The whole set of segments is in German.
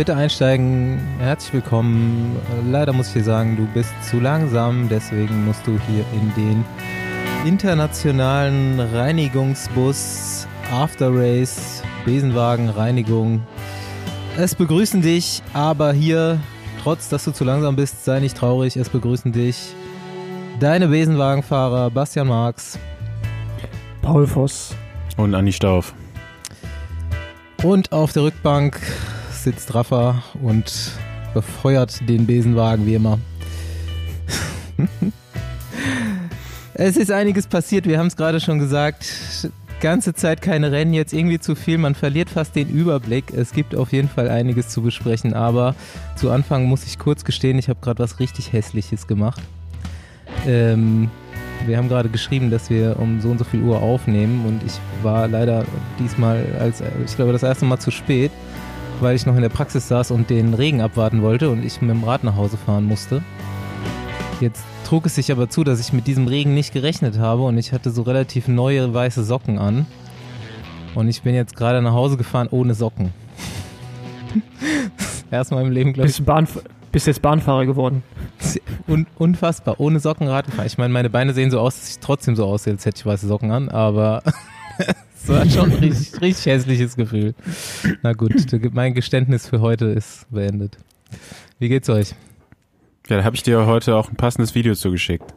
Bitte einsteigen. Herzlich willkommen. Leider muss ich dir sagen, du bist zu langsam, deswegen musst du hier in den internationalen Reinigungsbus After Race Besenwagen Reinigung. Es begrüßen dich, aber hier, trotz dass du zu langsam bist, sei nicht traurig. Es begrüßen dich deine Besenwagenfahrer Bastian Marx, Paul Voss und Anni Stauf. Und auf der Rückbank sitzt Rafa und befeuert den Besenwagen wie immer. es ist einiges passiert, wir haben es gerade schon gesagt. Ganze Zeit keine Rennen, jetzt irgendwie zu viel, man verliert fast den Überblick. Es gibt auf jeden Fall einiges zu besprechen, aber zu Anfang muss ich kurz gestehen, ich habe gerade was richtig Hässliches gemacht. Ähm, wir haben gerade geschrieben, dass wir um so und so viel Uhr aufnehmen und ich war leider diesmal als, ich glaube, das erste Mal zu spät weil ich noch in der Praxis saß und den Regen abwarten wollte und ich mit dem Rad nach Hause fahren musste. Jetzt trug es sich aber zu, dass ich mit diesem Regen nicht gerechnet habe und ich hatte so relativ neue weiße Socken an. Und ich bin jetzt gerade nach Hause gefahren ohne Socken. Erstmal im Leben, glaube ich. Bist, bist jetzt Bahnfahrer geworden. Un unfassbar, ohne Socken Rad gefahren. Ich meine, meine Beine sehen so aus, dass ich trotzdem so aussehe, als hätte ich weiße Socken an, aber Das war schon ein richtig, richtig hässliches Gefühl. Na gut, mein Geständnis für heute ist beendet. Wie geht's euch? Ja, da habe ich dir heute auch ein passendes Video zugeschickt.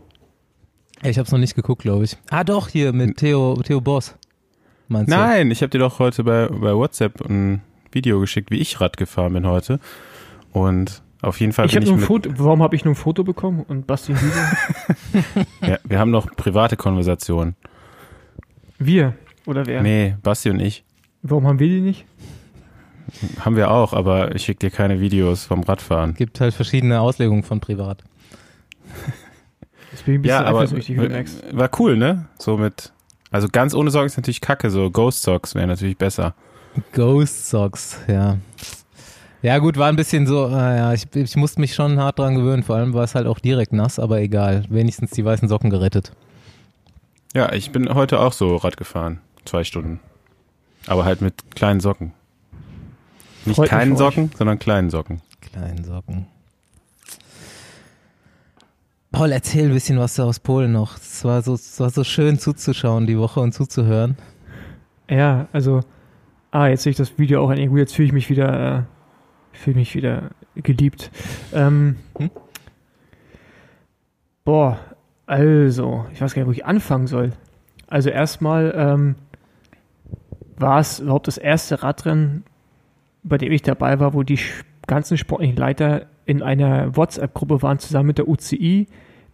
Ich habe es noch nicht geguckt, glaube ich. Ah, doch, hier mit Theo, Theo Boss. Meinst Nein, du? ich habe dir doch heute bei, bei WhatsApp ein Video geschickt, wie ich Rad gefahren bin heute. Und auf jeden Fall. Ich habe nur ein Foto. Warum habe ich nur ein Foto bekommen und Basti ein Video? ja, wir haben noch private Konversationen. Wir? Oder wer? Nee, Basti und ich. Warum haben wir die nicht? Haben wir auch, aber ich schicke dir keine Videos vom Radfahren. Gibt halt verschiedene Auslegungen von privat. Ich bin ein bisschen ja, aber war, war cool, ne? So mit, also ganz ohne Sorgen ist natürlich kacke, so Ghost Socks wäre natürlich besser. Ghost Socks, ja. Ja gut, war ein bisschen so, äh, ja, ich, ich musste mich schon hart dran gewöhnen, vor allem war es halt auch direkt nass, aber egal, wenigstens die weißen Socken gerettet. Ja, ich bin heute auch so Rad gefahren. Zwei Stunden. Aber halt mit kleinen Socken. Nicht Freut keinen Socken, sondern kleinen Socken. Kleinen Socken. Paul, erzähl ein bisschen was aus Polen noch. Es war so, es war so schön zuzuschauen die Woche und zuzuhören. Ja, also, ah, jetzt sehe ich das Video auch an irgendwie, jetzt fühle ich mich wieder, äh, fühle mich wieder geliebt. Ähm, hm? Boah, also, ich weiß gar nicht, wo ich anfangen soll. Also erstmal ähm, war es überhaupt das erste Radrennen, bei dem ich dabei war, wo die ganzen sportlichen Leiter in einer WhatsApp-Gruppe waren, zusammen mit der UCI,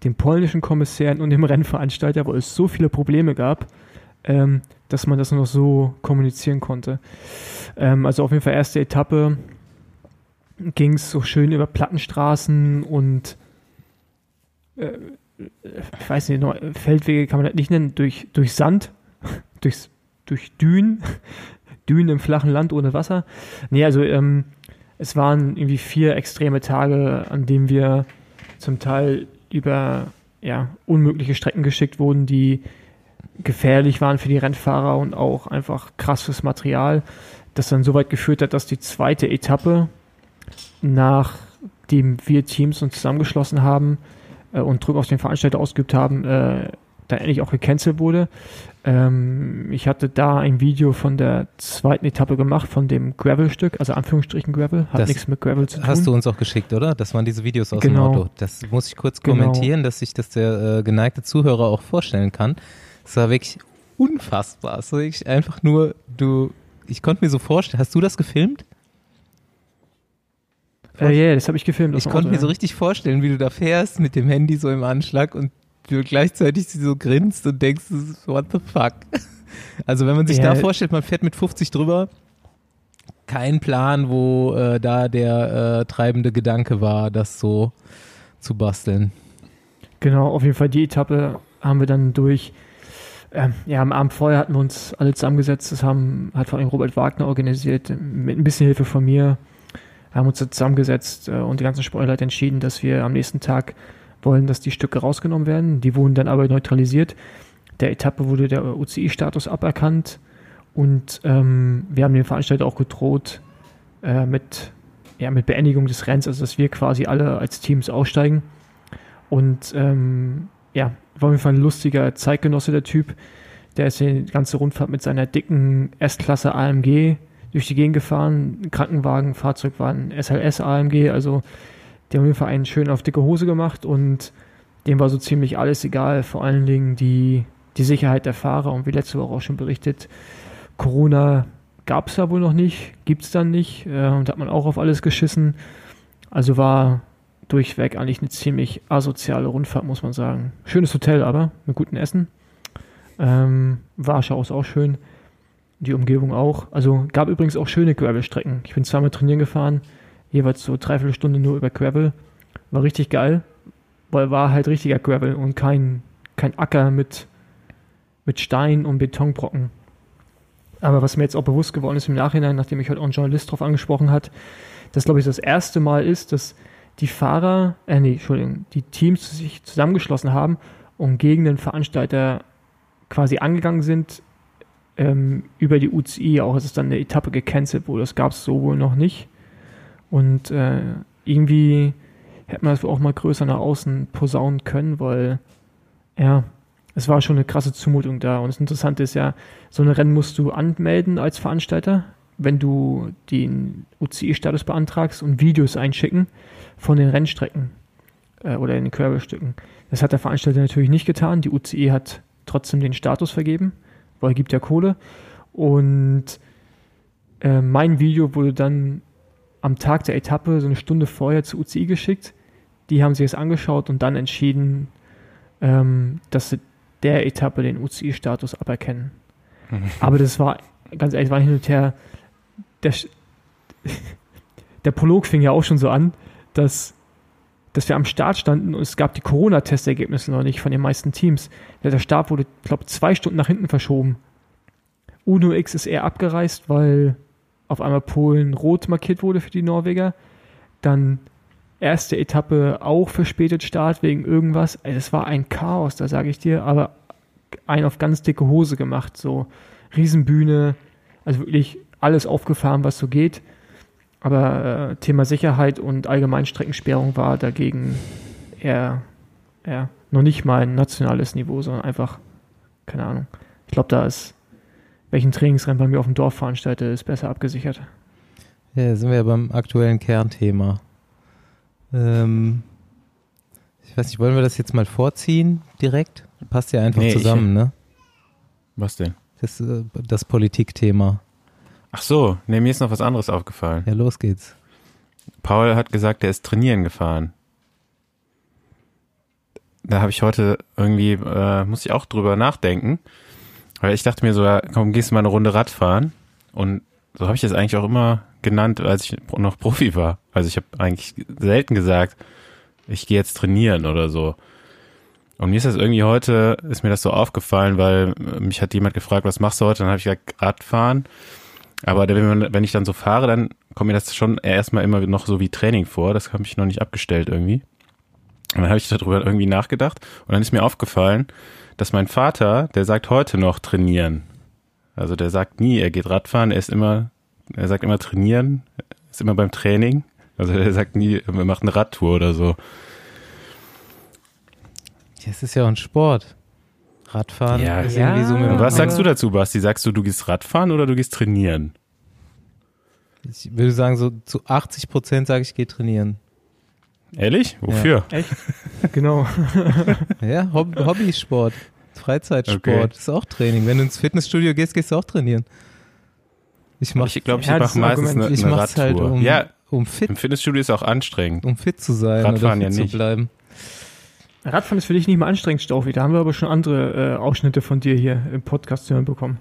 dem polnischen Kommissären und dem Rennveranstalter, wo es so viele Probleme gab, ähm, dass man das nur noch so kommunizieren konnte. Ähm, also auf jeden Fall erste Etappe ging es so schön über Plattenstraßen und äh, ich weiß nicht, Feldwege kann man das nicht nennen, durch, durch Sand, durchs, durch Dünen, Dünen im flachen Land ohne Wasser. Nee, also ähm, es waren irgendwie vier extreme Tage, an denen wir zum Teil über ja, unmögliche Strecken geschickt wurden, die gefährlich waren für die Rennfahrer und auch einfach krasses Material, das dann so weit geführt hat, dass die zweite Etappe, nachdem wir Teams uns zusammengeschlossen haben, äh, und Druck auf den Veranstalter ausgeübt haben, äh, dann endlich auch gecancelt wurde. Ähm, ich hatte da ein Video von der zweiten Etappe gemacht, von dem Gravel-Stück, also Anführungsstrichen Gravel, hat nichts mit Gravel zu tun. Hast du uns auch geschickt, oder? Das waren diese Videos aus genau. dem Auto. Das muss ich kurz genau. kommentieren, dass sich das der äh, geneigte Zuhörer auch vorstellen kann. Es war wirklich unfassbar. Es war wirklich einfach nur, du, ich konnte mir so vorstellen, hast du das gefilmt? Ja, äh, yeah, das habe ich gefilmt. Ich konnte mir so richtig vorstellen, wie du da fährst mit dem Handy so im Anschlag und du gleichzeitig so grinst und denkst, what the fuck? Also wenn man sich ja. da vorstellt, man fährt mit 50 drüber, kein Plan, wo äh, da der äh, treibende Gedanke war, das so zu basteln. Genau, auf jeden Fall die Etappe haben wir dann durch. Ähm, ja, am Abend vorher hatten wir uns alle zusammengesetzt. Das haben, hat vor allem Robert Wagner organisiert, mit ein bisschen Hilfe von mir haben uns zusammengesetzt äh, und die ganzen Spoiler hat entschieden, dass wir am nächsten Tag wollen, dass die Stücke rausgenommen werden. Die wurden dann aber neutralisiert. Der Etappe wurde der UCI-Status aberkannt und ähm, wir haben den Veranstalter auch gedroht, äh, mit ja, mit Beendigung des Rennens, also dass wir quasi alle als Teams aussteigen. Und ähm, ja, war auf jeden Fall ein lustiger Zeitgenosse, der Typ. Der ist die ganze Rundfahrt mit seiner dicken S-Klasse AMG durch die Gegend gefahren. Ein Krankenwagen, Fahrzeug war ein SLS AMG, also die haben auf jeden Fall einen schön auf dicke Hose gemacht und dem war so ziemlich alles egal, vor allen Dingen die, die Sicherheit der Fahrer und wie letzte Woche auch schon berichtet, Corona gab es ja wohl noch nicht, gibt es dann nicht äh, und hat man auch auf alles geschissen. Also war durchweg eigentlich eine ziemlich asoziale Rundfahrt, muss man sagen. Schönes Hotel aber, mit gutem Essen. Ähm, Warschau ist auch schön. Die Umgebung auch. Also gab übrigens auch schöne Gravel-Strecken. Ich bin zweimal trainieren gefahren, jeweils so dreiviertel Stunde nur über Gravel. War richtig geil, weil war halt richtiger Gravel und kein, kein Acker mit, mit Stein und Betonbrocken. Aber was mir jetzt auch bewusst geworden ist im Nachhinein, nachdem ich heute auch einen Journalist drauf angesprochen hat, dass glaube ich das erste Mal ist, dass die Fahrer, äh nee, Entschuldigung, die Teams sich zusammengeschlossen haben und gegen den Veranstalter quasi angegangen sind ähm, über die UCI. Auch ist es dann eine Etappe gecancelt wurde. Das gab es so wohl noch nicht. Und äh, irgendwie hätte man das auch mal größer nach außen posaunen können, weil ja, es war schon eine krasse Zumutung da. Und das Interessante ist ja, so ein Rennen musst du anmelden als Veranstalter, wenn du den UCI-Status beantragst und Videos einschicken von den Rennstrecken äh, oder den Körbelstücken. Das hat der Veranstalter natürlich nicht getan. Die UCI hat trotzdem den Status vergeben, weil er gibt ja Kohle. Und äh, mein Video wurde dann am Tag der Etappe so eine Stunde vorher zur UCI geschickt. Die haben sich das angeschaut und dann entschieden, ähm, dass sie der Etappe den UCI-Status aberkennen. Mhm. Aber das war, ganz ehrlich, war hin und her, der, der Prolog fing ja auch schon so an, dass, dass wir am Start standen und es gab die Corona-Testergebnisse noch nicht von den meisten Teams. Der Start wurde, glaube ich, zwei Stunden nach hinten verschoben. Uno X ist eher abgereist, weil auf einmal Polen rot markiert wurde für die Norweger. Dann erste Etappe auch verspätet Start wegen irgendwas. Also es war ein Chaos, da sage ich dir, aber ein auf ganz dicke Hose gemacht, so Riesenbühne, also wirklich alles aufgefahren, was so geht. Aber äh, Thema Sicherheit und Allgemeinstreckensperrung war dagegen eher, eher noch nicht mal ein nationales Niveau, sondern einfach, keine Ahnung. Ich glaube, da ist, welchen Trainingsrennen bei mir auf dem Dorf veranstalte, ist besser abgesichert. Ja, sind wir ja beim aktuellen Kernthema. Ähm, ich weiß nicht, wollen wir das jetzt mal vorziehen direkt? Passt ja einfach nee, zusammen, ich, ne? Was denn? Das, äh, das Politikthema. Ach so, nee, mir ist noch was anderes aufgefallen. Ja, los geht's. Paul hat gesagt, er ist trainieren gefahren. Da habe ich heute irgendwie, äh, muss ich auch drüber nachdenken. Weil ich dachte mir so, ja, komm, gehst du mal eine Runde Radfahren. Und so habe ich das eigentlich auch immer genannt, als ich noch Profi war. Also ich habe eigentlich selten gesagt, ich gehe jetzt trainieren oder so. Und mir ist das irgendwie heute, ist mir das so aufgefallen, weil mich hat jemand gefragt, was machst du heute? Dann habe ich gesagt, Radfahren. Aber wenn, wenn ich dann so fahre, dann kommt mir das schon erstmal immer noch so wie Training vor. Das habe ich noch nicht abgestellt irgendwie. Und dann habe ich darüber irgendwie nachgedacht und dann ist mir aufgefallen, dass mein Vater, der sagt heute noch trainieren. Also der sagt nie, er geht Radfahren, er ist immer, er sagt immer trainieren, ist immer beim Training. Also er sagt nie, er macht eine Radtour oder so. Ja, es ist ja auch ein Sport. Radfahren ja, ist ja. irgendwie so mit Was sagst du dazu, Basti? Sagst du, du gehst Radfahren oder du gehst trainieren? Ich würde sagen, so zu 80 Prozent sage ich, gehe trainieren. Ehrlich? Wofür? Ja. Echt? genau. ja, Hob Hobbysport. Freizeitsport. Okay. ist auch Training. Wenn du ins Fitnessstudio gehst, gehst du auch trainieren. Ich mach, ich glaube, ich ja, mache meistens eine, ich eine halt Radtour. Halt, um, ja, um fit. Im Fitnessstudio ist auch anstrengend. Um fit zu sein Radfahren oder fit ja nicht. zu bleiben. Radfahren ist für dich nicht mal anstrengend, Staufi. Da haben wir aber schon andere äh, Ausschnitte von dir hier im Podcast zu hören bekommen.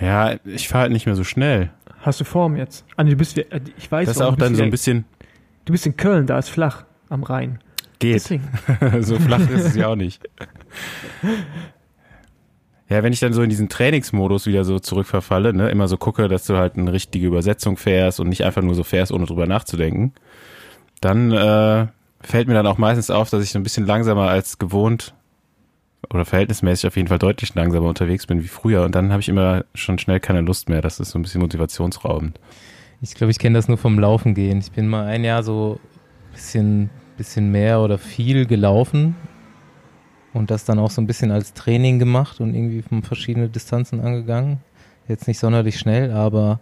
Ja, ich fahre halt nicht mehr so schnell. Hast du Form jetzt? Ah, du bist, äh, ich weiß Das ist auch dann so ein bisschen. Du bist in Köln, da ist flach am Rhein. Geht. so flach ist es ja auch nicht. Ja, wenn ich dann so in diesen Trainingsmodus wieder so zurückverfalle, ne, immer so gucke, dass du halt eine richtige Übersetzung fährst und nicht einfach nur so fährst, ohne drüber nachzudenken, dann äh, fällt mir dann auch meistens auf, dass ich so ein bisschen langsamer als gewohnt oder verhältnismäßig auf jeden Fall deutlich langsamer unterwegs bin wie früher und dann habe ich immer schon schnell keine Lust mehr. Das ist so ein bisschen motivationsraubend. Ich glaube, ich kenne das nur vom Laufen gehen. Ich bin mal ein Jahr so ein bisschen, bisschen mehr oder viel gelaufen und das dann auch so ein bisschen als Training gemacht und irgendwie von verschiedene Distanzen angegangen. Jetzt nicht sonderlich schnell, aber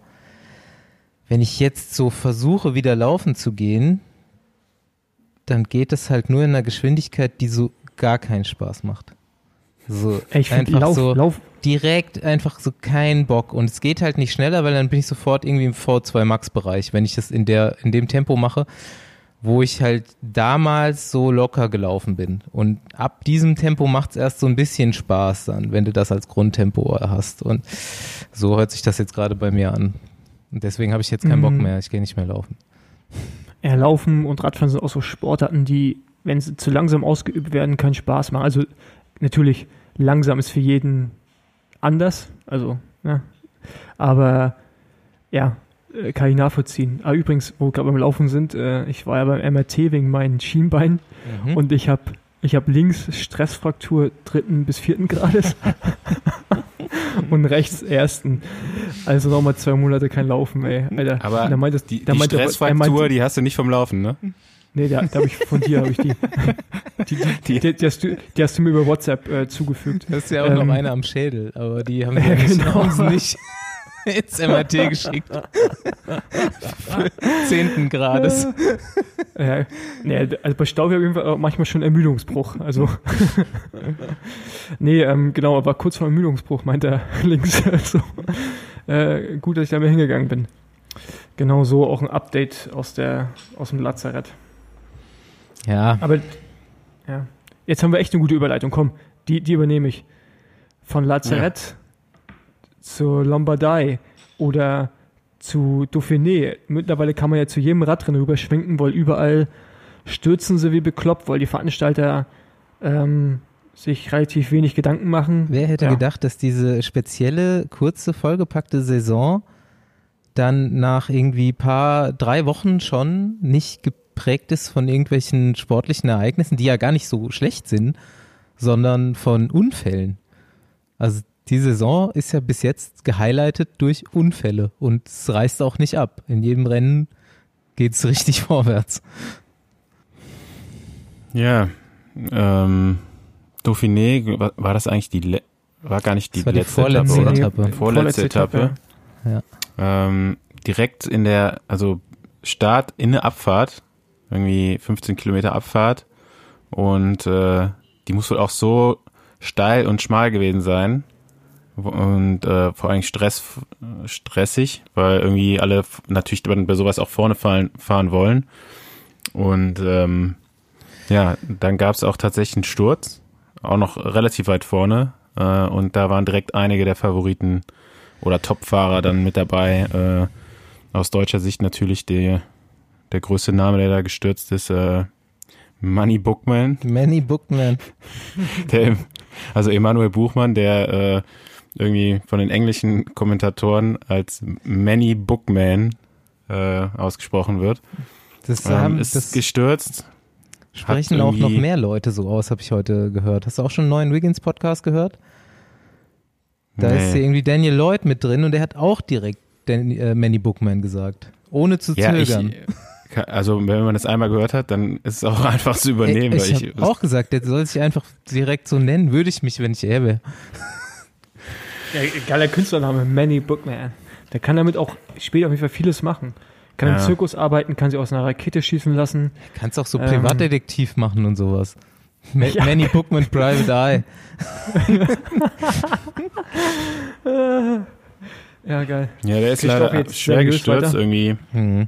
wenn ich jetzt so versuche, wieder laufen zu gehen, dann geht es halt nur in einer Geschwindigkeit, die so gar keinen Spaß macht. So Ich einfach Lauf, so Lauf, direkt einfach so keinen Bock und es geht halt nicht schneller, weil dann bin ich sofort irgendwie im V2 Max Bereich, wenn ich das in der in dem Tempo mache, wo ich halt damals so locker gelaufen bin und ab diesem Tempo macht es erst so ein bisschen Spaß dann, wenn du das als Grundtempo hast und so hört sich das jetzt gerade bei mir an. Und deswegen habe ich jetzt keinen Bock Mhm. mehr, ich gehe nicht mehr laufen. ja, Laufen und Radfahren sind auch so Sportarten, die, wenn sie zu langsam ausgeübt werden, keinen Spaß machen. Also natürlich, langsam ist für jeden anders. Also, ja. Aber ja, äh, kann ich nachvollziehen. Ah, übrigens, wo wir gerade beim Laufen sind, äh, ich war ja beim MRT wegen meinen Schienbeinen Mhm. und ich habe ich hab links Stressfraktur dritten bis vierten Grades und rechts ersten. Also nochmal zwei Monate kein Laufen, ey. Alter. Aber da meinte, Die, da die er Stressfraktur, meinte- die hast du nicht vom Laufen, ne? Nee, da, da habe ich von dir habe ich die. Die, die, die, die, hast du, die hast du mir über WhatsApp äh, zugefügt. Das ist ja auch Ähm, noch eine am Schädel, aber die haben sie Ja, genau. nicht ins MRT geschickt. Zehnten Grades. Ja, nee, also bei Stau habe ich manchmal schon Ermüdungsbruch. Also nee, ähm, genau, aber kurz vor Ermüdungsbruch meint er links. Also, äh, gut, dass ich da mal hingegangen bin. Genau so auch ein Update aus der aus dem Lazarett. Ja, Aber ja, jetzt haben wir echt eine gute Überleitung. Komm, die, die übernehme ich. Von Lazarett zur Lombardei oder zu Dauphiné. Mittlerweile kann man ja zu jedem Radrennen rüberschwenken, weil überall stürzen sie wie bekloppt, weil die Veranstalter ähm, sich relativ wenig Gedanken machen. wer hätte Ja. gedacht, dass diese spezielle, kurze, vollgepackte Saison dann nach irgendwie paar, drei Wochen schon nicht geprägt ist von irgendwelchen sportlichen Ereignissen, die ja gar nicht so schlecht sind, sondern von Unfällen. Also die Saison ist ja bis jetzt gehighlightet durch Unfälle und es reißt auch nicht ab. In jedem Rennen geht es richtig vorwärts. Ja. Ähm, Dauphiné, war, war das eigentlich die, le war gar nicht die Das war die letzte vorletzte Etappe, oder? Etappe. Vorletzte Etappe. Ja. Ähm, direkt in der, also Start in der Abfahrt, irgendwie 15 Kilometer Abfahrt und äh, die muss wohl auch so steil und schmal gewesen sein und äh, vor allem Stress, stressig, weil irgendwie alle natürlich bei sowas auch vorne fahren, fahren wollen und ähm, ja, dann gab es auch tatsächlich einen Sturz, auch noch relativ weit vorne äh, und da waren direkt einige der Favoriten oder Topfahrer dann mit dabei. Äh, aus deutscher Sicht natürlich der, der größte Name, der da gestürzt ist, äh, Manny Bookman. Manny Bookman. Der, also Emanuel Buchmann, der äh, irgendwie von den englischen Kommentatoren als Manny Bookman äh, ausgesprochen wird. Das, Ähm, ist das gestürzt. sprechen auch noch mehr Leute so aus, habe ich heute gehört. Hast du auch schon einen neuen Wiggins-Podcast gehört? Da ist Nee. irgendwie Daniel Lloyd mit drin und der hat auch direkt Dan, äh, Manny Bookman gesagt. Ohne zu Ja, ich, zögern. also wenn man das einmal gehört hat, dann ist es auch einfach zu übernehmen. Ey, ich, habe auch gesagt, der soll sich einfach direkt so nennen, würde ich mich, wenn ich er wäre. Ja, geiler Künstlername, Manny Bookman. Der kann damit auch später auf jeden Fall vieles machen. Kann im Ja. Zirkus arbeiten, kann sich aus einer Rakete schießen lassen. Kannst auch so Ähm. Privatdetektiv machen und sowas. Ma Ja. Manny Bookman Private Eye. Ja, geil. ja, der ist Kriegt leider schwer gestürzt weiter? irgendwie. Hm.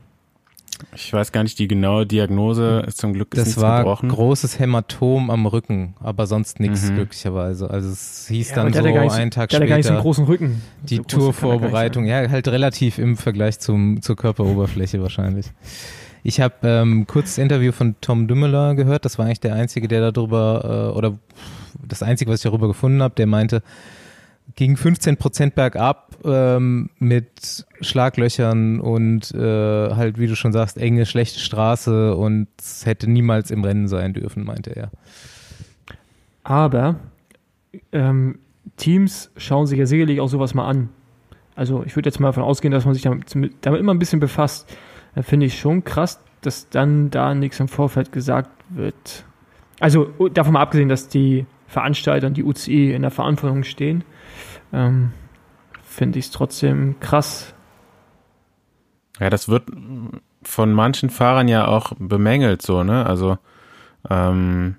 Ich weiß gar nicht die genaue Diagnose. Ist zum Glück ist Das war gebrochen. großes Hämatom am Rücken, aber sonst nichts Mhm. glücklicherweise. Also es hieß Ja, dann so einen Tag ja gar nicht so einen später großen Rücken. die So er Tourvorbereitung. Ja, halt relativ im Vergleich zum, zur Körperoberfläche wahrscheinlich. Ich habe ähm, kurz das Interview von Tom Dümmeler gehört. Das war eigentlich der einzige, der darüber äh, oder das einzige, was ich darüber gefunden habe. Der meinte, ging 15 Prozent bergab ähm, mit Schlaglöchern und äh, halt, wie du schon sagst, enge, schlechte Straße und es hätte niemals im Rennen sein dürfen, meinte er. Aber ähm, Teams schauen sich ja sicherlich auch sowas mal an. Also ich würde jetzt mal davon ausgehen, dass man sich damit, damit immer ein bisschen befasst. Da finde ich schon krass, dass dann da nichts im Vorfeld gesagt wird. Also davon mal abgesehen, dass die Veranstalter und die UCI in der Verantwortung stehen, ähm, finde ich es trotzdem krass. Ja, das wird von manchen Fahrern ja auch bemängelt, so, ne? Also ähm,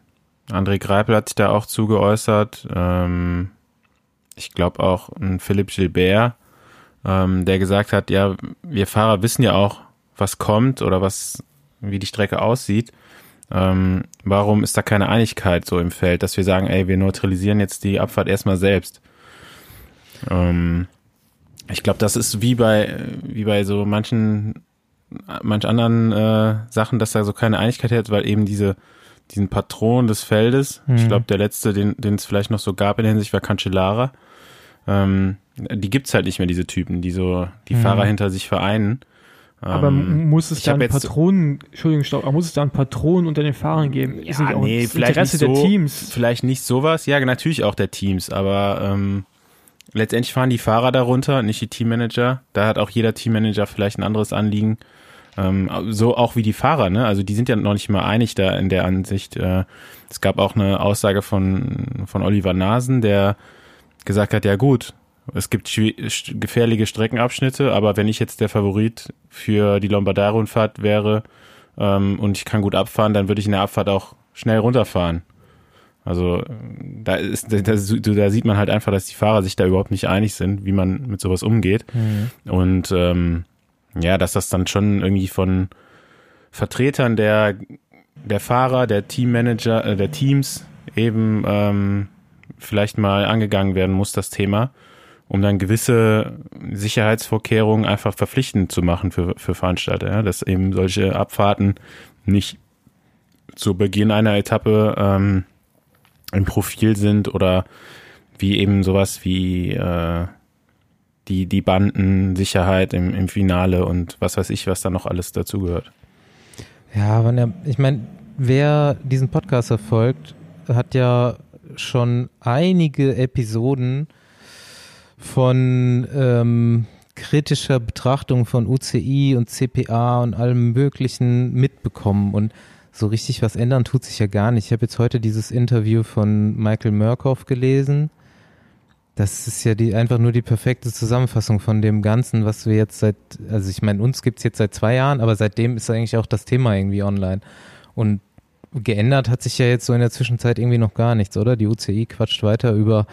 André Greipel hat sich da auch zugeäußert. Ähm, ich glaube auch ein Philipp Gilbert, ähm, der gesagt hat, ja, wir Fahrer wissen ja auch, was kommt oder was, wie die Strecke aussieht. Ähm, warum ist da keine Einigkeit so im Feld, dass wir sagen, ey, wir neutralisieren jetzt die Abfahrt erstmal selbst? Ähm, ich glaube, das ist wie bei, wie bei so manchen, manch anderen äh, Sachen, dass da so keine Einigkeit hat, weil eben diese, diesen Patron des Feldes, mhm. ich glaube, der letzte, den, den es vielleicht noch so gab in der Hinsicht, war Cancellara. Ähm, die gibt's halt nicht mehr, diese Typen, die so die mhm. Fahrer hinter sich vereinen. Aber ähm, muss es da einen Patronen, Entschuldigung, aber muss es da einen Patron unter den Fahrern geben? Ja, ist nicht auch nee, vielleicht Interesse so, der Teams? Vielleicht nicht sowas, ja, natürlich auch der Teams, aber ähm, letztendlich fahren die Fahrer darunter, nicht die Teammanager. Da hat auch jeder Teammanager vielleicht ein anderes Anliegen. Ähm, so auch wie die Fahrer, ne? Also die sind ja noch nicht mal einig da in der Ansicht. Äh, es gab auch eine Aussage von, von Oliver Nasen, der gesagt hat, ja gut, es gibt gefährliche Streckenabschnitte, aber wenn ich jetzt der Favorit für die Lombardei-Rundfahrt wäre ähm, und ich kann gut abfahren, dann würde ich in der Abfahrt auch schnell runterfahren. Also da ist, da, da, sieht man halt einfach, dass die Fahrer sich da überhaupt nicht einig sind, wie man mit sowas umgeht. Mhm. Und ähm, ja, dass das dann schon irgendwie von Vertretern der der Fahrer, der Teammanager, äh, der Teams eben ähm, vielleicht mal angegangen werden muss, das Thema, um dann gewisse Sicherheitsvorkehrungen einfach verpflichtend zu machen für, für Veranstalter, ja? dass eben solche Abfahrten nicht zu Beginn einer Etappe ähm, im Profil sind oder wie eben sowas wie äh, die, die Bandensicherheit im, im Finale und was weiß ich, was da noch alles dazugehört. Ja, aber ich meine, wer diesen Podcast verfolgt, hat ja schon einige Episoden von ähm, kritischer Betrachtung von UCI und CPA und allem Möglichen mitbekommen. Und so richtig was ändern tut sich ja gar nicht. Ich habe jetzt heute dieses Interview von Michael Murkoff gelesen. Das ist ja die, einfach nur die perfekte Zusammenfassung von dem Ganzen, was wir jetzt seit, also ich meine, uns gibt's jetzt seit zwei Jahren, aber seitdem ist eigentlich auch das Thema irgendwie online. Und geändert hat sich ja jetzt so in der Zwischenzeit irgendwie noch gar nichts, oder? Die UCI quatscht weiter über,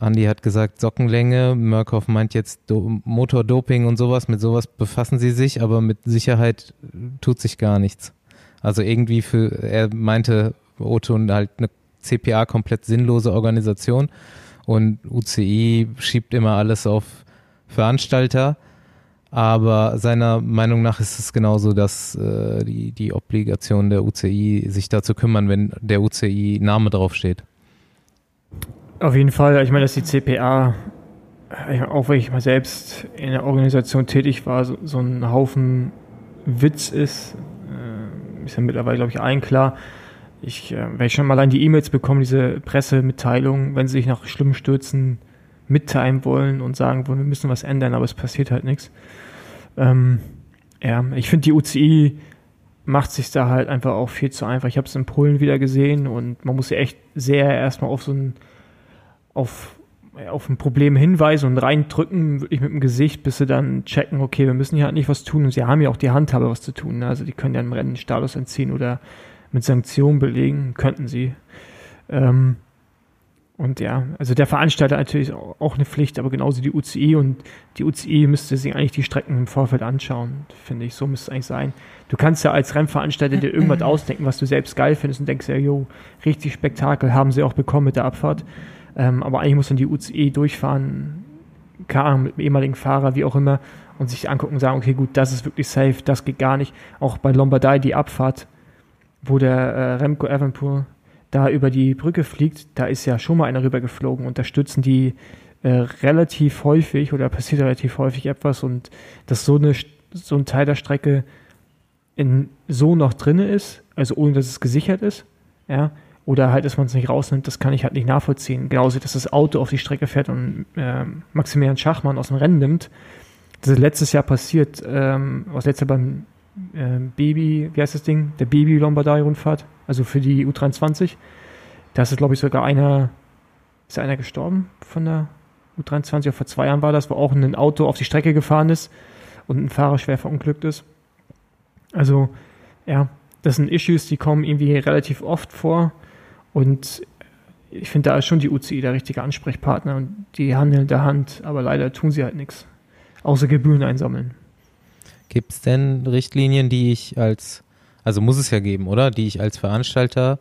Andi hat gesagt Sockenlänge, Murkoff meint jetzt Do Motordoping und sowas, mit sowas befassen sie sich, aber mit Sicherheit tut sich gar nichts. Also irgendwie für, er meinte Otto halt eine CPA komplett sinnlose Organisation und UCI schiebt immer alles auf Veranstalter aber seiner Meinung nach ist es genauso, dass äh, die, die Obligation der UCI sich dazu kümmern, wenn der UCI Name draufsteht. Auf jeden Fall. Ich meine, dass die CPA, auch wenn ich mal selbst in der Organisation tätig war, so, so ein Haufen Witz ist, äh, ist ja mittlerweile, glaube ich, allen klar. Ich, äh, wenn ich schon mal allein die E-Mails bekomme, diese Pressemitteilung, wenn sie sich nach schlimmen Stürzen mitteilen wollen und sagen wollen, wir müssen was ändern, aber es passiert halt nichts. Ähm, ja, ich finde, die UCI macht sich da halt einfach auch viel zu einfach. Ich habe es in Polen wieder gesehen und man muss ja echt sehr erstmal auf so ein, auf, auf ein Problem hinweisen und reindrücken, wirklich mit dem Gesicht, bis sie dann checken, okay, wir müssen hier halt nicht was tun und sie haben ja auch die Handhabe, was zu tun. Ne? Also die können ja im Rennen Status entziehen oder mit Sanktionen belegen, könnten sie. Ähm, und ja, also der Veranstalter natürlich auch eine Pflicht, aber genauso die UCI und die UCI müsste sich eigentlich die Strecken im Vorfeld anschauen, finde ich. So müsste es eigentlich sein. Du kannst ja als Rennveranstalter dir irgendwas ausdenken, was du selbst geil findest und denkst ja, jo, richtig Spektakel haben sie auch bekommen mit der Abfahrt. Ähm, aber eigentlich muss dann die UCI durchfahren, keine Ahnung, mit dem ehemaligen Fahrer, wie auch immer, und sich angucken und sagen, okay, gut, das ist wirklich safe, das geht gar nicht. Auch bei Lombardei die Abfahrt, wo der äh, Remco Evenpool da über die Brücke fliegt, da ist ja schon mal einer rübergeflogen und da stützen die äh, relativ häufig oder passiert relativ häufig etwas und dass so, eine, so ein Teil der Strecke in, so noch drinne ist, also ohne dass es gesichert ist, ja, oder halt, dass man es nicht rausnimmt, das kann ich halt nicht nachvollziehen. Genauso, dass das Auto auf die Strecke fährt und äh, Maximilian Schachmann aus dem Rennen nimmt. Das ist letztes Jahr passiert, ähm, was letztes Jahr beim äh, Baby, wie heißt das Ding? Der Baby Lombardei Rundfahrt, also für die U23. Da ist, glaube ich, sogar einer, ist einer gestorben von der U23, vor zwei Jahren war das, wo auch ein Auto auf die Strecke gefahren ist und ein Fahrer schwer verunglückt ist. Also, ja, das sind Issues, die kommen irgendwie relativ oft vor und ich finde, da ist schon die UCI der richtige Ansprechpartner und die handeln der Hand, aber leider tun sie halt nichts, außer Gebühren einsammeln. Gibt es denn Richtlinien, die ich als, also muss es ja geben, oder? Die ich als Veranstalter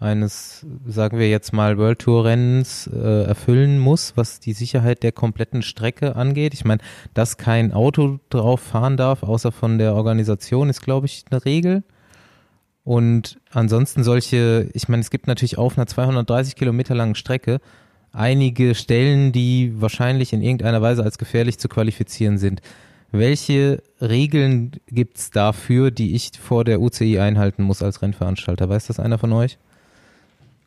eines, sagen wir jetzt mal, World Tour Rennens äh, erfüllen muss, was die Sicherheit der kompletten Strecke angeht. Ich meine, dass kein Auto drauf fahren darf, außer von der Organisation, ist, glaube ich, eine Regel. Und ansonsten solche, ich meine, es gibt natürlich auf einer 230 Kilometer langen Strecke einige Stellen, die wahrscheinlich in irgendeiner Weise als gefährlich zu qualifizieren sind. Welche Regeln gibt es dafür, die ich vor der UCI einhalten muss als Rennveranstalter? Weiß das einer von euch?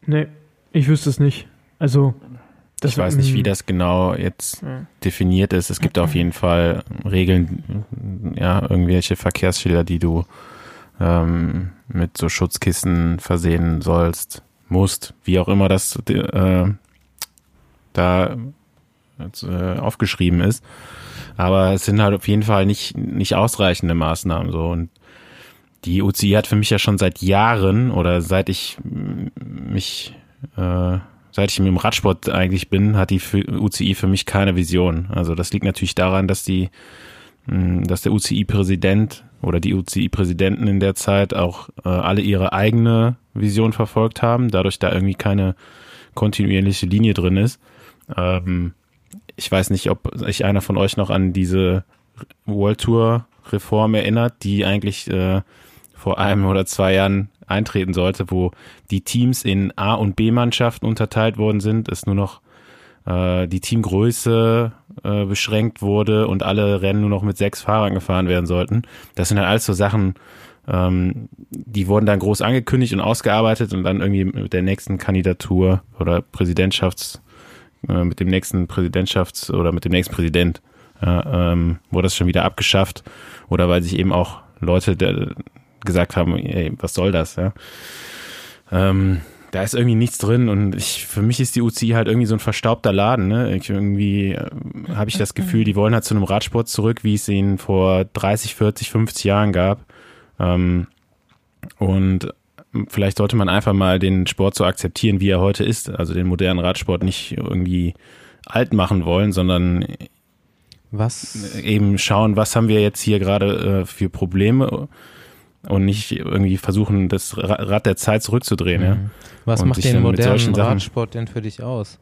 Nee, ich wüsste es nicht. Also, das ich weiß nicht, wie das genau jetzt ja. definiert ist. Es gibt auf jeden Fall Regeln, ja, irgendwelche Verkehrsschilder, die du ähm, mit so Schutzkissen versehen sollst, musst, wie auch immer das äh, da äh, aufgeschrieben ist. Aber es sind halt auf jeden Fall nicht, nicht ausreichende Maßnahmen so. Und die UCI hat für mich ja schon seit Jahren oder seit ich mich, äh, seit ich im Radsport eigentlich bin, hat die UCI für mich keine Vision. Also das liegt natürlich daran, dass die, dass der UCI-Präsident oder die UCI-Präsidenten in der Zeit auch äh, alle ihre eigene Vision verfolgt haben, dadurch da irgendwie keine kontinuierliche Linie drin ist. Ähm, ich weiß nicht, ob sich einer von euch noch an diese World Tour Reform erinnert, die eigentlich äh, vor einem oder zwei Jahren eintreten sollte, wo die Teams in A- und B-Mannschaften unterteilt worden sind, es nur noch äh, die Teamgröße äh, beschränkt wurde und alle Rennen nur noch mit sechs Fahrern gefahren werden sollten. Das sind halt alles so Sachen, ähm, die wurden dann groß angekündigt und ausgearbeitet und dann irgendwie mit der nächsten Kandidatur oder Präsidentschafts äh, mit dem nächsten Präsidentschafts- oder mit dem nächsten Präsident ja, ähm, wurde das schon wieder abgeschafft oder weil sich eben auch Leute der, gesagt haben, ey, was soll das, ja. Ähm, da ist irgendwie nichts drin und ich, für mich ist die UCI halt irgendwie so ein verstaubter Laden. Ne? Ich, irgendwie äh, habe ich das Gefühl, die wollen halt zu einem Radsport zurück, wie es ihn vor 30, 40, 50 Jahren gab. Ähm, und vielleicht sollte man einfach mal den Sport so akzeptieren, wie er heute ist. Also den modernen Radsport nicht irgendwie alt machen wollen, sondern was eben schauen, was haben wir jetzt hier gerade äh, für Probleme und nicht irgendwie versuchen, das Rad der Zeit zurückzudrehen. Mhm. Ja? Was und macht den modernen Radsport denn für dich aus?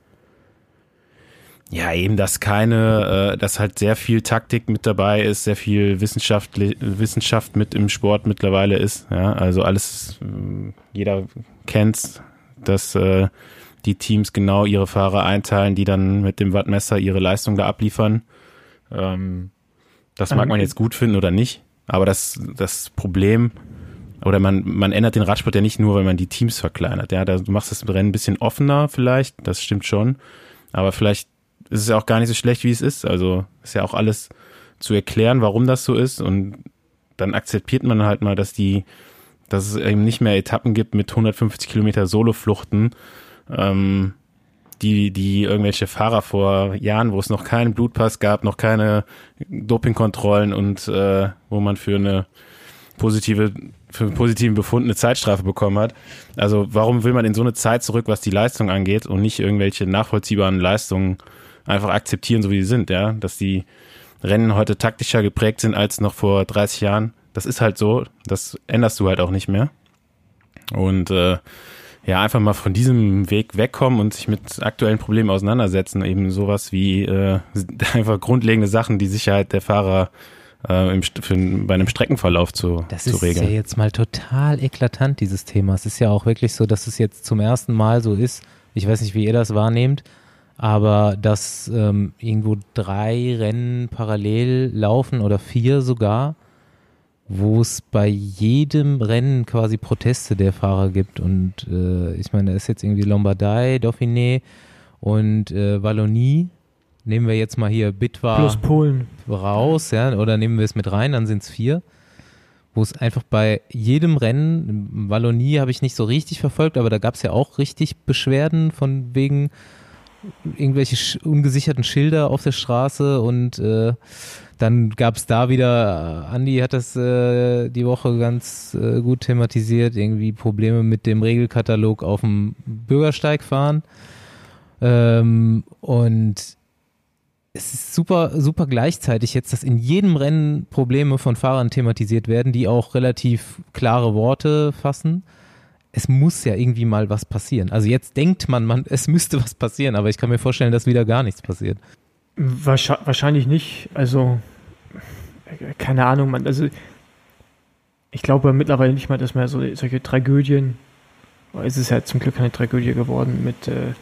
Ja, eben, dass keine, äh, dass halt sehr viel Taktik mit dabei ist, sehr viel Wissenschaft, Wissenschaft mit im Sport mittlerweile ist. Ja, also alles, äh, jeder kennt's, dass äh, die Teams genau ihre Fahrer einteilen, die dann mit dem Wattmesser ihre Leistung da abliefern. Ähm, das mag man jetzt gut finden oder nicht, aber das, das Problem, oder man, man ändert den Radsport ja nicht nur, weil man die Teams verkleinert. Ja, da, du machst das Rennen ein bisschen offener vielleicht, das stimmt schon. Aber vielleicht ist es ja auch gar nicht so schlecht, wie es ist. Also ist ja auch alles zu erklären, warum das so ist. Und dann akzeptiert man halt mal, dass die, dass es eben nicht mehr Etappen gibt mit 150 Kilometer Solofluchten, ähm, die, die irgendwelche Fahrer vor Jahren, wo es noch keinen Blutpass gab, noch keine Dopingkontrollen und äh, wo man für eine positive, für einen positiven Befund eine Zeitstrafe bekommen hat. Also warum will man in so eine Zeit zurück, was die Leistung angeht und nicht irgendwelche nachvollziehbaren Leistungen einfach akzeptieren, so wie sie sind, ja, dass die Rennen heute taktischer geprägt sind als noch vor 30 Jahren. Das ist halt so, das änderst du halt auch nicht mehr. Und äh, ja, einfach mal von diesem Weg wegkommen und sich mit aktuellen Problemen auseinandersetzen. Eben sowas wie äh, einfach grundlegende Sachen, die Sicherheit der Fahrer äh, im, für, bei einem Streckenverlauf zu, das zu regeln. Das ist ja jetzt mal total eklatant, dieses Thema. Es ist ja auch wirklich so, dass es jetzt zum ersten Mal so ist. Ich weiß nicht, wie ihr das wahrnehmt, aber dass ähm, irgendwo drei Rennen parallel laufen oder vier sogar wo es bei jedem Rennen quasi Proteste der Fahrer gibt. Und äh, ich meine, da ist jetzt irgendwie Lombardei, Dauphiné und äh, Wallonie. Nehmen wir jetzt mal hier Bitwa Plus Polen. raus, ja, oder nehmen wir es mit rein, dann sind es vier. Wo es einfach bei jedem Rennen, Wallonie habe ich nicht so richtig verfolgt, aber da gab es ja auch richtig Beschwerden von wegen irgendwelche sch ungesicherten Schilder auf der Straße und äh, dann gab es da wieder, äh, Andi hat das äh, die Woche ganz äh, gut thematisiert, irgendwie Probleme mit dem Regelkatalog auf dem Bürgersteig fahren. Ähm, und es ist super, super gleichzeitig jetzt, dass in jedem Rennen Probleme von Fahrern thematisiert werden, die auch relativ klare Worte fassen. Es muss ja irgendwie mal was passieren. Also jetzt denkt man, man, es müsste was passieren, aber ich kann mir vorstellen, dass wieder gar nichts passiert. Wahrscheinlich nicht. Also, keine Ahnung, man, also ich glaube mittlerweile nicht mal, dass man so solche Tragödien, es ist ja zum Glück keine Tragödie geworden mit äh,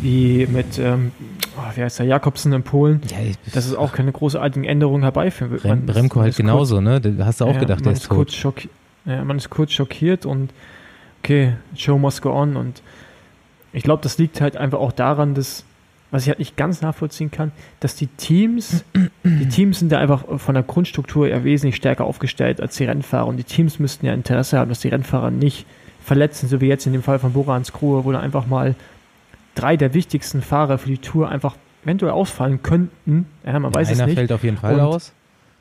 wie mit, ähm, oh, wie heißt der, Jakobsen in Polen, ja, dass es auch keine großartigen Änderungen herbeiführen wird. Rem, Remco halt genauso, kurz, ne? Da hast du auch ja, gedacht, der ist, ist kurz ja, man ist kurz schockiert und okay, Show must go on und ich glaube, das liegt halt einfach auch daran, dass, was ich halt nicht ganz nachvollziehen kann, dass die Teams, die Teams sind ja einfach von der Grundstruktur eher wesentlich stärker aufgestellt als die Rennfahrer und die Teams müssten ja Interesse haben, dass die Rennfahrer nicht verletzen, so wie jetzt in dem Fall von Borans Krue, wo dann einfach mal drei der wichtigsten Fahrer für die Tour einfach eventuell ausfallen könnten. Ja, man ja, weiß es nicht. fällt auf jeden Fall und, aus.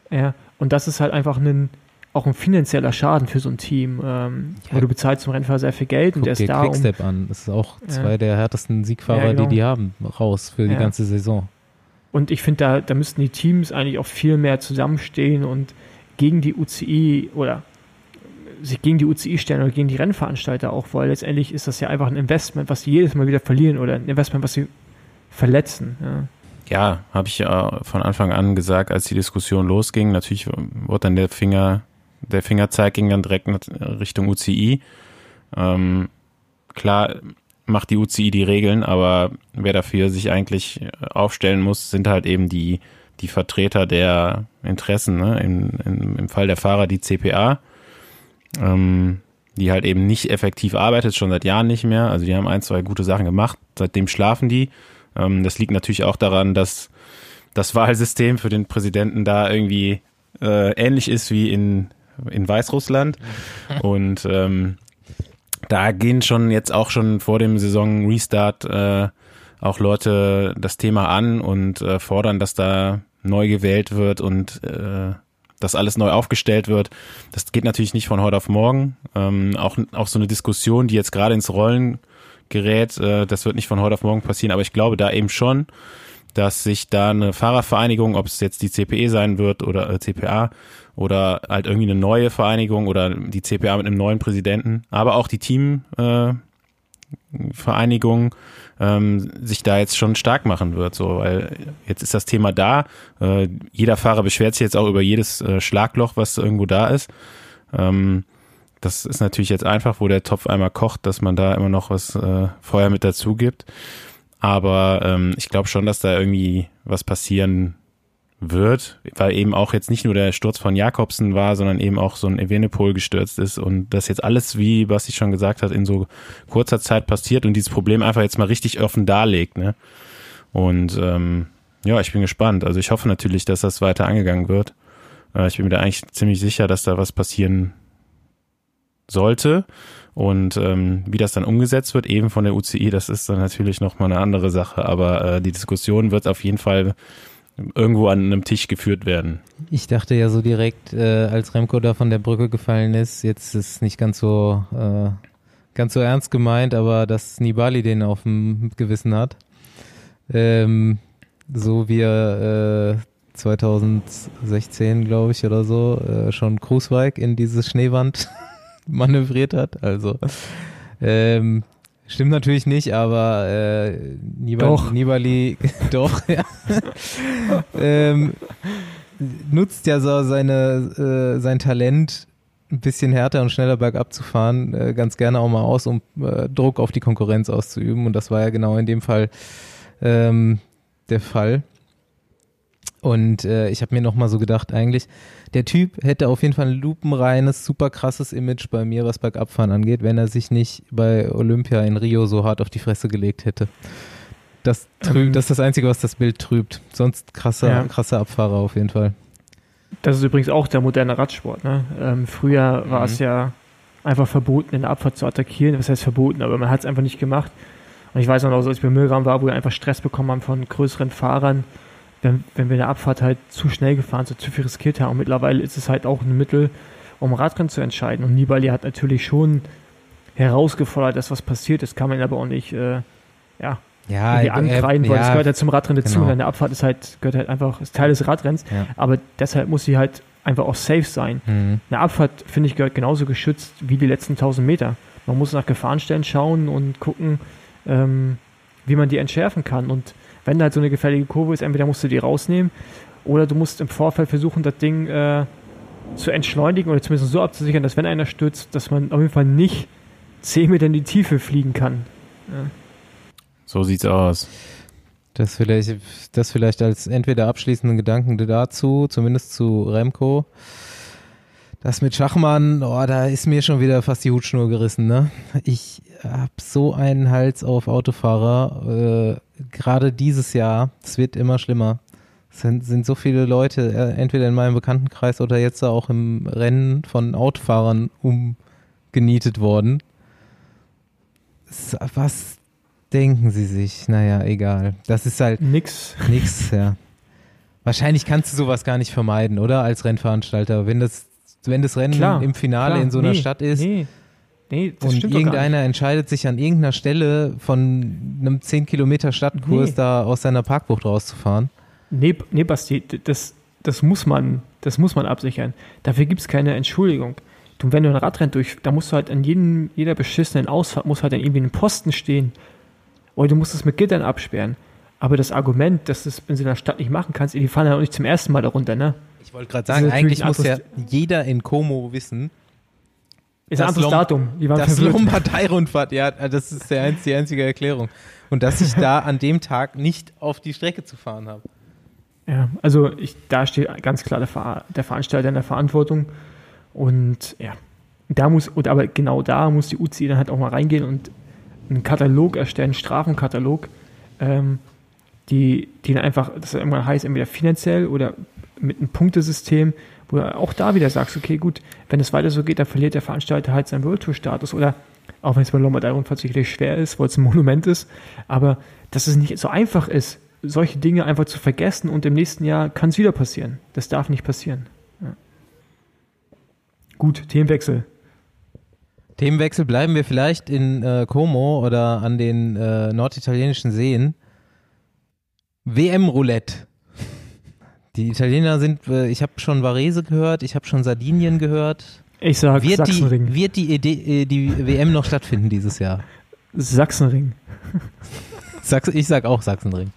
Ja, und das ist halt einfach ein, auch ein finanzieller Schaden für so ein Team. Ähm, ja. Wo du bezahlst zum Rennfahrer sehr viel Geld Guck und der ist da. Quickstep um, an. Das ist auch zwei ja. der härtesten Siegfahrer, genau. die die haben, raus für die ganze Saison. Und ich finde, da, da müssten die Teams eigentlich auch viel mehr zusammenstehen und gegen die UCI oder sich gegen die UCI stellen oder gegen die Rennveranstalter auch, weil letztendlich ist das ja einfach ein Investment, was sie jedes Mal wieder verlieren oder ein Investment, was sie verletzen. Ja. Ja, habe ich ja von Anfang an gesagt, als die Diskussion losging. Natürlich wurde dann der Finger, der Fingerzeig ging dann direkt Richtung UCI. Ähm, klar macht die UCI die Regeln, aber wer dafür sich eigentlich aufstellen muss, sind halt eben die, die Vertreter der Interessen. Ne? Im, im, Im Fall der Fahrer die CPA ähm, die halt eben nicht effektiv arbeitet, schon seit Jahren nicht mehr. Also die haben ein, zwei gute Sachen gemacht, seitdem schlafen die. Ähm, das liegt natürlich auch daran, dass das Wahlsystem für den Präsidenten da irgendwie äh, ähnlich ist wie in, in Weißrussland. Und ähm, da gehen schon jetzt auch schon vor dem Saison-Restart äh, auch Leute das Thema an und äh, fordern, dass da neu gewählt wird und äh, dass alles neu aufgestellt wird. Das geht natürlich nicht von heute auf morgen. Ähm, auch, auch so eine Diskussion, die jetzt gerade ins Rollen gerät, äh, das wird nicht von heute auf morgen passieren, aber ich glaube da eben schon, dass sich da eine Fahrervereinigung, ob es jetzt die CPE sein wird oder äh, CPA oder halt irgendwie eine neue Vereinigung oder die CPA mit einem neuen Präsidenten, aber auch die Team äh, ähm, sich da jetzt schon stark machen wird, so, weil jetzt ist das Thema da. Äh, jeder Fahrer beschwert sich jetzt auch über jedes äh, Schlagloch, was irgendwo da ist. Ähm, das ist natürlich jetzt einfach, wo der Topf einmal kocht, dass man da immer noch was äh, Feuer mit dazu gibt. Aber ähm, ich glaube schon, dass da irgendwie was passieren wird, weil eben auch jetzt nicht nur der Sturz von Jakobsen war, sondern eben auch so ein Evenepoel gestürzt ist und das jetzt alles, wie was ich schon gesagt hat, in so kurzer Zeit passiert und dieses Problem einfach jetzt mal richtig offen darlegt. Ne? Und ähm, ja, ich bin gespannt. Also ich hoffe natürlich, dass das weiter angegangen wird. Äh, ich bin mir da eigentlich ziemlich sicher, dass da was passieren sollte. Und ähm, wie das dann umgesetzt wird, eben von der UCI, das ist dann natürlich nochmal eine andere Sache. Aber äh, die Diskussion wird auf jeden Fall irgendwo an einem Tisch geführt werden. Ich dachte ja so direkt, äh, als Remco da von der Brücke gefallen ist, jetzt ist es nicht ganz so äh, ganz so ernst gemeint, aber dass Nibali den auf dem Gewissen hat. Ähm, so wie er äh, 2016, glaube ich, oder so, äh, schon Cruiswijk in dieses Schneewand manövriert hat. Also ähm, Stimmt natürlich nicht, aber äh, Nibali, doch. Nibali doch, ja. ähm, nutzt ja so seine, äh, sein Talent, ein bisschen härter und schneller bergab zu fahren, äh, ganz gerne auch mal aus, um äh, Druck auf die Konkurrenz auszuüben. Und das war ja genau in dem Fall ähm, der Fall. Und äh, ich habe mir nochmal so gedacht, eigentlich, der Typ hätte auf jeden Fall ein lupenreines, super krasses Image bei mir, was Bergabfahren angeht, wenn er sich nicht bei Olympia in Rio so hart auf die Fresse gelegt hätte. Das, trüb, ähm, das ist das Einzige, was das Bild trübt. Sonst krasser, ja. krasser Abfahrer auf jeden Fall. Das ist übrigens auch der moderne Radsport. Ne? Ähm, früher mhm. war es ja einfach verboten, in der Abfahrt zu attackieren. Was heißt verboten? Aber man hat es einfach nicht gemacht. Und ich weiß noch, als ich bei Müllraum war, wo wir einfach Stress bekommen haben von größeren Fahrern, wenn, wenn wir in der Abfahrt halt zu schnell gefahren sind, zu viel riskiert haben. Und mittlerweile ist es halt auch ein Mittel, um Radrennen zu entscheiden. Und Nibali hat natürlich schon herausgefordert, dass was passiert ist, kann man aber auch nicht, äh, ja, ja, die angreifen, äh, weil ja, das gehört ja zum Radrennen dazu. Genau. Eine Abfahrt ist halt, gehört halt einfach, ist Teil des Radrenns. Ja. Aber deshalb muss sie halt einfach auch safe sein. Mhm. Eine Abfahrt, finde ich, gehört genauso geschützt wie die letzten 1000 Meter. Man muss nach Gefahrenstellen schauen und gucken, ähm, wie man die entschärfen kann. Und wenn da halt so eine gefährliche Kurve ist, entweder musst du die rausnehmen oder du musst im Vorfeld versuchen, das Ding äh, zu entschleunigen oder zumindest so abzusichern, dass wenn einer stürzt, dass man auf jeden Fall nicht 10 Meter in die Tiefe fliegen kann. Ja. So sieht's aus. Das vielleicht, das vielleicht als entweder abschließenden Gedanken dazu, zumindest zu Remco. Das mit Schachmann, oh, da ist mir schon wieder fast die Hutschnur gerissen, ne? Ich hab so einen Hals auf Autofahrer, äh, gerade dieses Jahr, es wird immer schlimmer. Es sind, sind so viele Leute, äh, entweder in meinem Bekanntenkreis oder jetzt auch im Rennen von Autofahrern umgenietet worden. Was denken sie sich? Naja, egal. Das ist halt nix. Nix, ja. Wahrscheinlich kannst du sowas gar nicht vermeiden, oder? Als Rennveranstalter. Wenn das, wenn das Rennen klar, im Finale klar, in so einer nee, Stadt ist nee, nee, und irgendeiner entscheidet sich an irgendeiner Stelle von einem 10 Kilometer Stadtkurs da aus seiner Parkbucht rauszufahren. Nee, nee, Basti, das, das muss man, das muss man absichern. Dafür gibt es keine Entschuldigung. Du, wenn du ein Radrennen durch, da musst du halt an jedem, jeder beschissenen Ausfahrt muss halt dann irgendwie ein Posten stehen oder du musst es mit Gittern absperren. Aber das Argument, dass du es in so einer Stadt nicht machen kannst, die fahren ja auch nicht zum ersten Mal darunter, ne? Ich wollte gerade sagen, eigentlich muss ja jeder in Como wissen. Ist ein anderes Lom Datum. Die waren das Lombardei-Rundfahrt, ja, das ist der, die einzige Erklärung. Und dass ich da an dem Tag nicht auf die Strecke zu fahren habe. Ja, also ich, da steht ganz klar der, Ver der Veranstalter in der Verantwortung. Und ja, da muss, und aber genau da muss die UCI dann halt auch mal reingehen und einen Katalog erstellen, einen Strafenkatalog, ähm, die, die dann einfach, das irgendwann heißt, entweder finanziell oder mit einem Punktesystem, wo du auch da wieder sagst, okay, gut, wenn es weiter so geht, dann verliert der Veranstalter halt seinen World Tour Status oder auch wenn es bei Rundfahrt sicherlich schwer ist, weil es ein Monument ist, aber dass es nicht so einfach ist, solche Dinge einfach zu vergessen und im nächsten Jahr kann es wieder passieren. Das darf nicht passieren. Ja. Gut, Themenwechsel. Themenwechsel bleiben wir vielleicht in äh, Como oder an den äh, norditalienischen Seen. WM-Roulette. Die Italiener sind, äh, ich habe schon Varese gehört, ich habe schon Sardinien gehört. Ich sag wird Sachsenring. Die, wird die, Idee, äh, die WM noch stattfinden dieses Jahr? Sachsenring. Sachs, ich sag auch Sachsenring.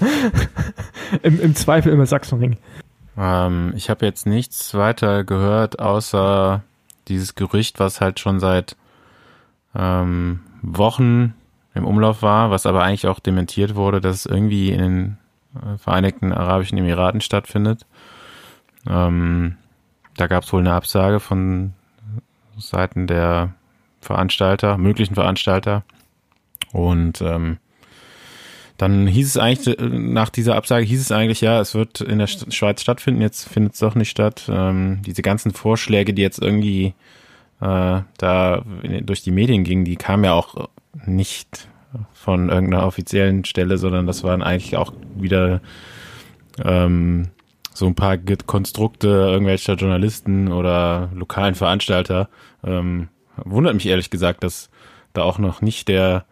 Im, Im Zweifel immer Sachsenring. Ähm, ich habe jetzt nichts weiter gehört, außer dieses Gerücht, was halt schon seit ähm, Wochen im Umlauf war, was aber eigentlich auch dementiert wurde, dass es irgendwie in den äh, Vereinigten Arabischen Emiraten stattfindet. Ähm, da gab es wohl eine Absage von Seiten der Veranstalter, möglichen Veranstalter. Und ähm, dann hieß es eigentlich, äh, nach dieser Absage hieß es eigentlich, ja, es wird in der Schweiz stattfinden, jetzt findet es doch nicht statt. Ähm, diese ganzen Vorschläge, die jetzt irgendwie äh, da durch die Medien gingen, die kamen ja auch nicht von irgendeiner offiziellen Stelle, sondern das waren eigentlich auch wieder ähm, so ein paar Konstrukte irgendwelcher Journalisten oder lokalen Veranstalter. Ähm, wundert mich ehrlich gesagt, dass da auch noch nicht der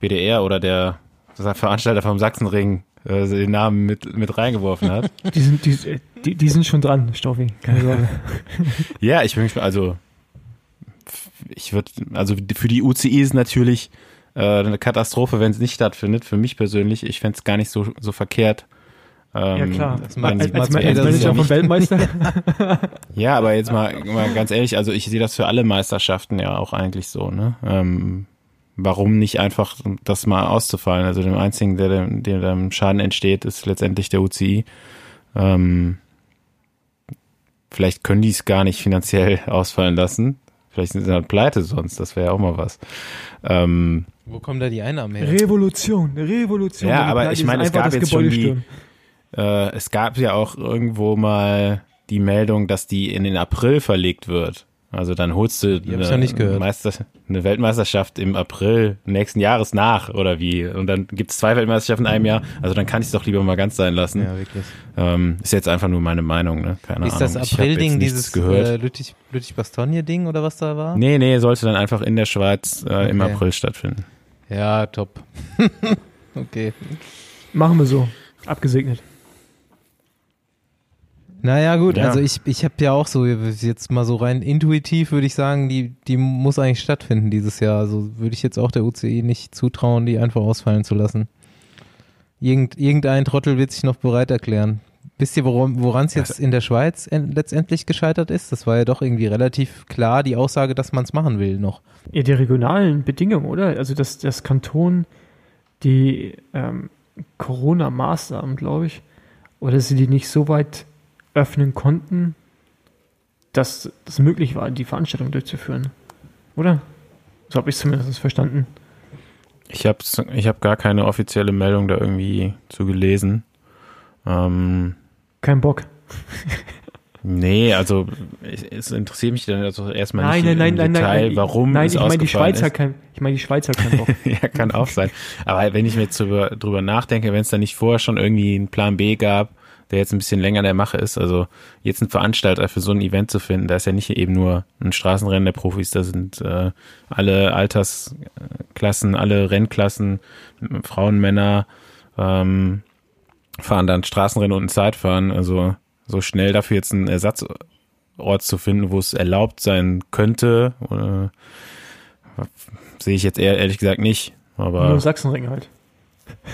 BDR oder der Veranstalter vom Sachsenring äh, den Namen mit, mit reingeworfen hat. Die sind, die, die, die sind schon dran, Stoffi, keine Sorge. ja, ich bin also ich würde, also für die UCI ist natürlich äh, eine Katastrophe, wenn es nicht stattfindet. Für mich persönlich, ich fände es gar nicht so, so verkehrt. Ähm, ja klar, als, als, als, als Manager vom Weltmeister. ja, aber jetzt mal, mal ganz ehrlich, also ich sehe das für alle Meisterschaften ja auch eigentlich so. Ne? Ähm, warum nicht einfach das mal auszufallen? Also dem einzigen, der dem, dem Schaden entsteht, ist letztendlich der UCI. Ähm, vielleicht können die es gar nicht finanziell ausfallen lassen. Vielleicht sind sie halt pleite sonst, das wäre ja auch mal was. Ähm, Wo kommen da die Einnahmen her? Revolution, Revolution. Ja, die aber ich meine, es gab jetzt schon Gebäude die- stürmen. äh, es gab ja auch irgendwo mal die Meldung, dass die in den April verlegt wird. Also dann holst du Die gehört. Meister, eine Weltmeisterschaft im April nächsten Jahres nach oder wie. Und dann gibt's zwei Weltmeisterschaften in einem Jahr. Also dann kann ich es doch lieber mal ganz sein lassen. Ja, wirklich. Ähm, ist jetzt einfach nur meine Meinung, ne? Keine Ist Ahnung. das April-Ding dieses gehört. äh, Lüttich, Lüttich-Bastogne-Ding oder was da war? nee, nee, sollte dann einfach in der Schweiz äh, im Okay. April stattfinden. Ja, top. okay. Machen wir so. Abgesegnet. Naja, gut, Ja. also ich, ich habe ja auch so, jetzt mal so rein intuitiv würde ich sagen, die, die muss eigentlich stattfinden dieses Jahr. Also würde ich jetzt auch der UCI nicht zutrauen, die einfach ausfallen zu lassen. Irgend, irgendein Trottel wird sich noch bereit erklären. Wisst ihr, woran es jetzt in der Schweiz en- letztendlich gescheitert ist? Das war ja doch irgendwie relativ klar, die Aussage, dass man es machen will noch. Ja, die regionalen Bedingungen, oder? Also, dass das Kanton die ähm, Corona-Maßnahmen, glaube ich, oder sie die nicht so weit öffnen konnten, dass es möglich war, die Veranstaltung durchzuführen. Oder? So habe ich es zumindest verstanden. Ich habe ich hab gar keine offizielle Meldung da irgendwie zu gelesen. Ähm, Kein Bock. nee, also es, es interessiert mich dann also erstmal Nein, nicht nein, nein, im nein, Detail, nein. warum Nein, es ich meine die Schweizer ist. kein, ich meine die Schweizer kein Bock. ja, kann auch sein. Aber wenn ich mir jetzt drüber, drüber nachdenke, wenn es da nicht vorher schon irgendwie einen Plan B gab, der jetzt ein bisschen länger in der Mache ist, also jetzt einen Veranstalter für so ein Event zu finden, da ist ja nicht eben nur ein Straßenrennen der Profis, da sind äh, alle Altersklassen, alle Rennklassen, Frauen, Männer, ähm, fahren dann Straßenrennen und ein Zeitfahren, also so schnell dafür jetzt einen Ersatzort zu finden, wo es erlaubt sein könnte, äh, sehe ich jetzt eher, ehrlich gesagt nicht. Aber Nur Sachsenring halt.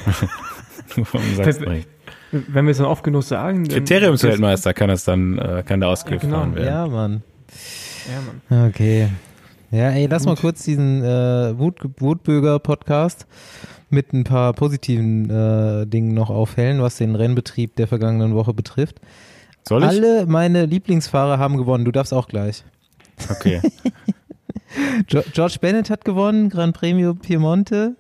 vom Sachsenring. Wenn wir es dann oft genug sagen. Kriteriumsweltmeister kann das dann, äh, kann der ausgefahren Ja, genau. werden. Ja, Mann. Ja, Mann. Okay. Ja, ey, lass mal Gut. kurz diesen äh, Wut, Wutbürger-Podcast mit ein paar positiven äh, Dingen noch aufhellen, was den Rennbetrieb der vergangenen Woche betrifft. Soll ich? Alle meine Lieblingsfahrer haben gewonnen. Du darfst auch gleich. Okay. George Bennett hat gewonnen, Gran Premio Piemonte.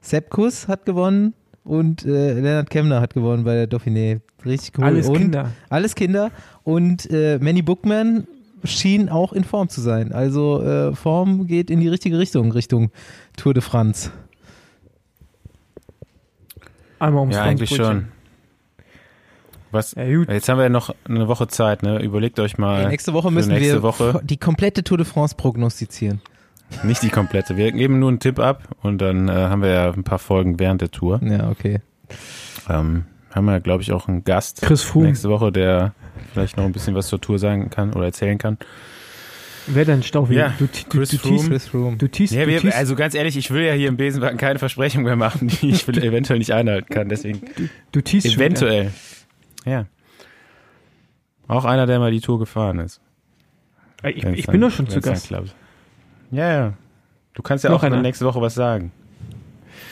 Sepp Kuss hat gewonnen und äh, Lennart Kemner hat gewonnen bei der Dauphiné. Richtig cool. Alles und Kinder. Alles Kinder. Und äh, Manny Bookman schien auch in Form zu sein. Also äh, Form geht in die richtige Richtung, Richtung Tour de France. Einmal ums ja, eigentlich schon. Was? Ja, gut. Jetzt haben wir ja noch eine Woche Zeit, ne? Überlegt euch mal. Ey, nächste Woche müssen nächste wir Woche. die komplette Tour de France prognostizieren. Nicht die komplette. Wir geben nur einen Tipp ab und dann äh, haben wir ja ein paar Folgen während der Tour. Ja, okay. Ähm, haben wir, glaube ich, auch einen Gast Chris Froome. nächste Woche, der vielleicht noch ein bisschen was zur Tour sagen kann oder erzählen kann. Wer denn Staufi? Ja, du, du, Chris du, Froome. Chris Froome. du teast, Ja, du wir, teast, also ganz ehrlich, ich will ja hier im Besenwagen keine Versprechungen mehr machen, die ich eventuell nicht einhalten kann. Deswegen du teast schon wieder. eventuell. Ja. Auch einer, der mal die Tour gefahren ist. Ich, Wenn's ich dann- bin doch schon zu Gast. klappt. Ja, ja. Du kannst ja Noch auch einer. nächste Woche was sagen.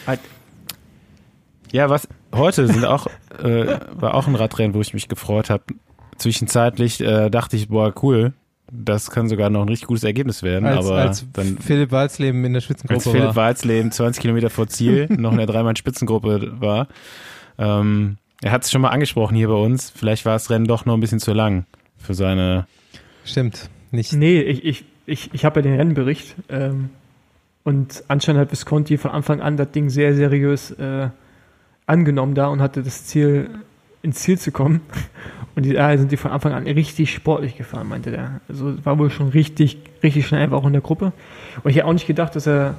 Halt. Ja, was heute sind auch äh, war auch ein Radrennen, wo ich mich gefreut habe. Zwischenzeitlich äh, dachte ich, boah, cool, das kann sogar noch ein richtig gutes Ergebnis werden. Als, aber als dann Philipp Walsleben in der als Spitzengruppe Philipp war. Walsleben 20 Kilometer vor Ziel noch in der Dreimann-Spitzengruppe war. Ähm, er hat es schon mal angesprochen hier bei uns. Vielleicht war das Rennen doch noch ein bisschen zu lang für seine. Stimmt. Nicht. Nee, ich, ich, ich, ich habe ja den Rennbericht ähm, und anscheinend hat Visconti von Anfang an das Ding sehr seriös äh, angenommen da und hatte das Ziel, ins Ziel zu kommen. Und die da sind die von Anfang an richtig sportlich gefahren, meinte der. Also war wohl schon richtig, richtig schnell, war auch in der Gruppe. Und ich hätte auch nicht gedacht, dass er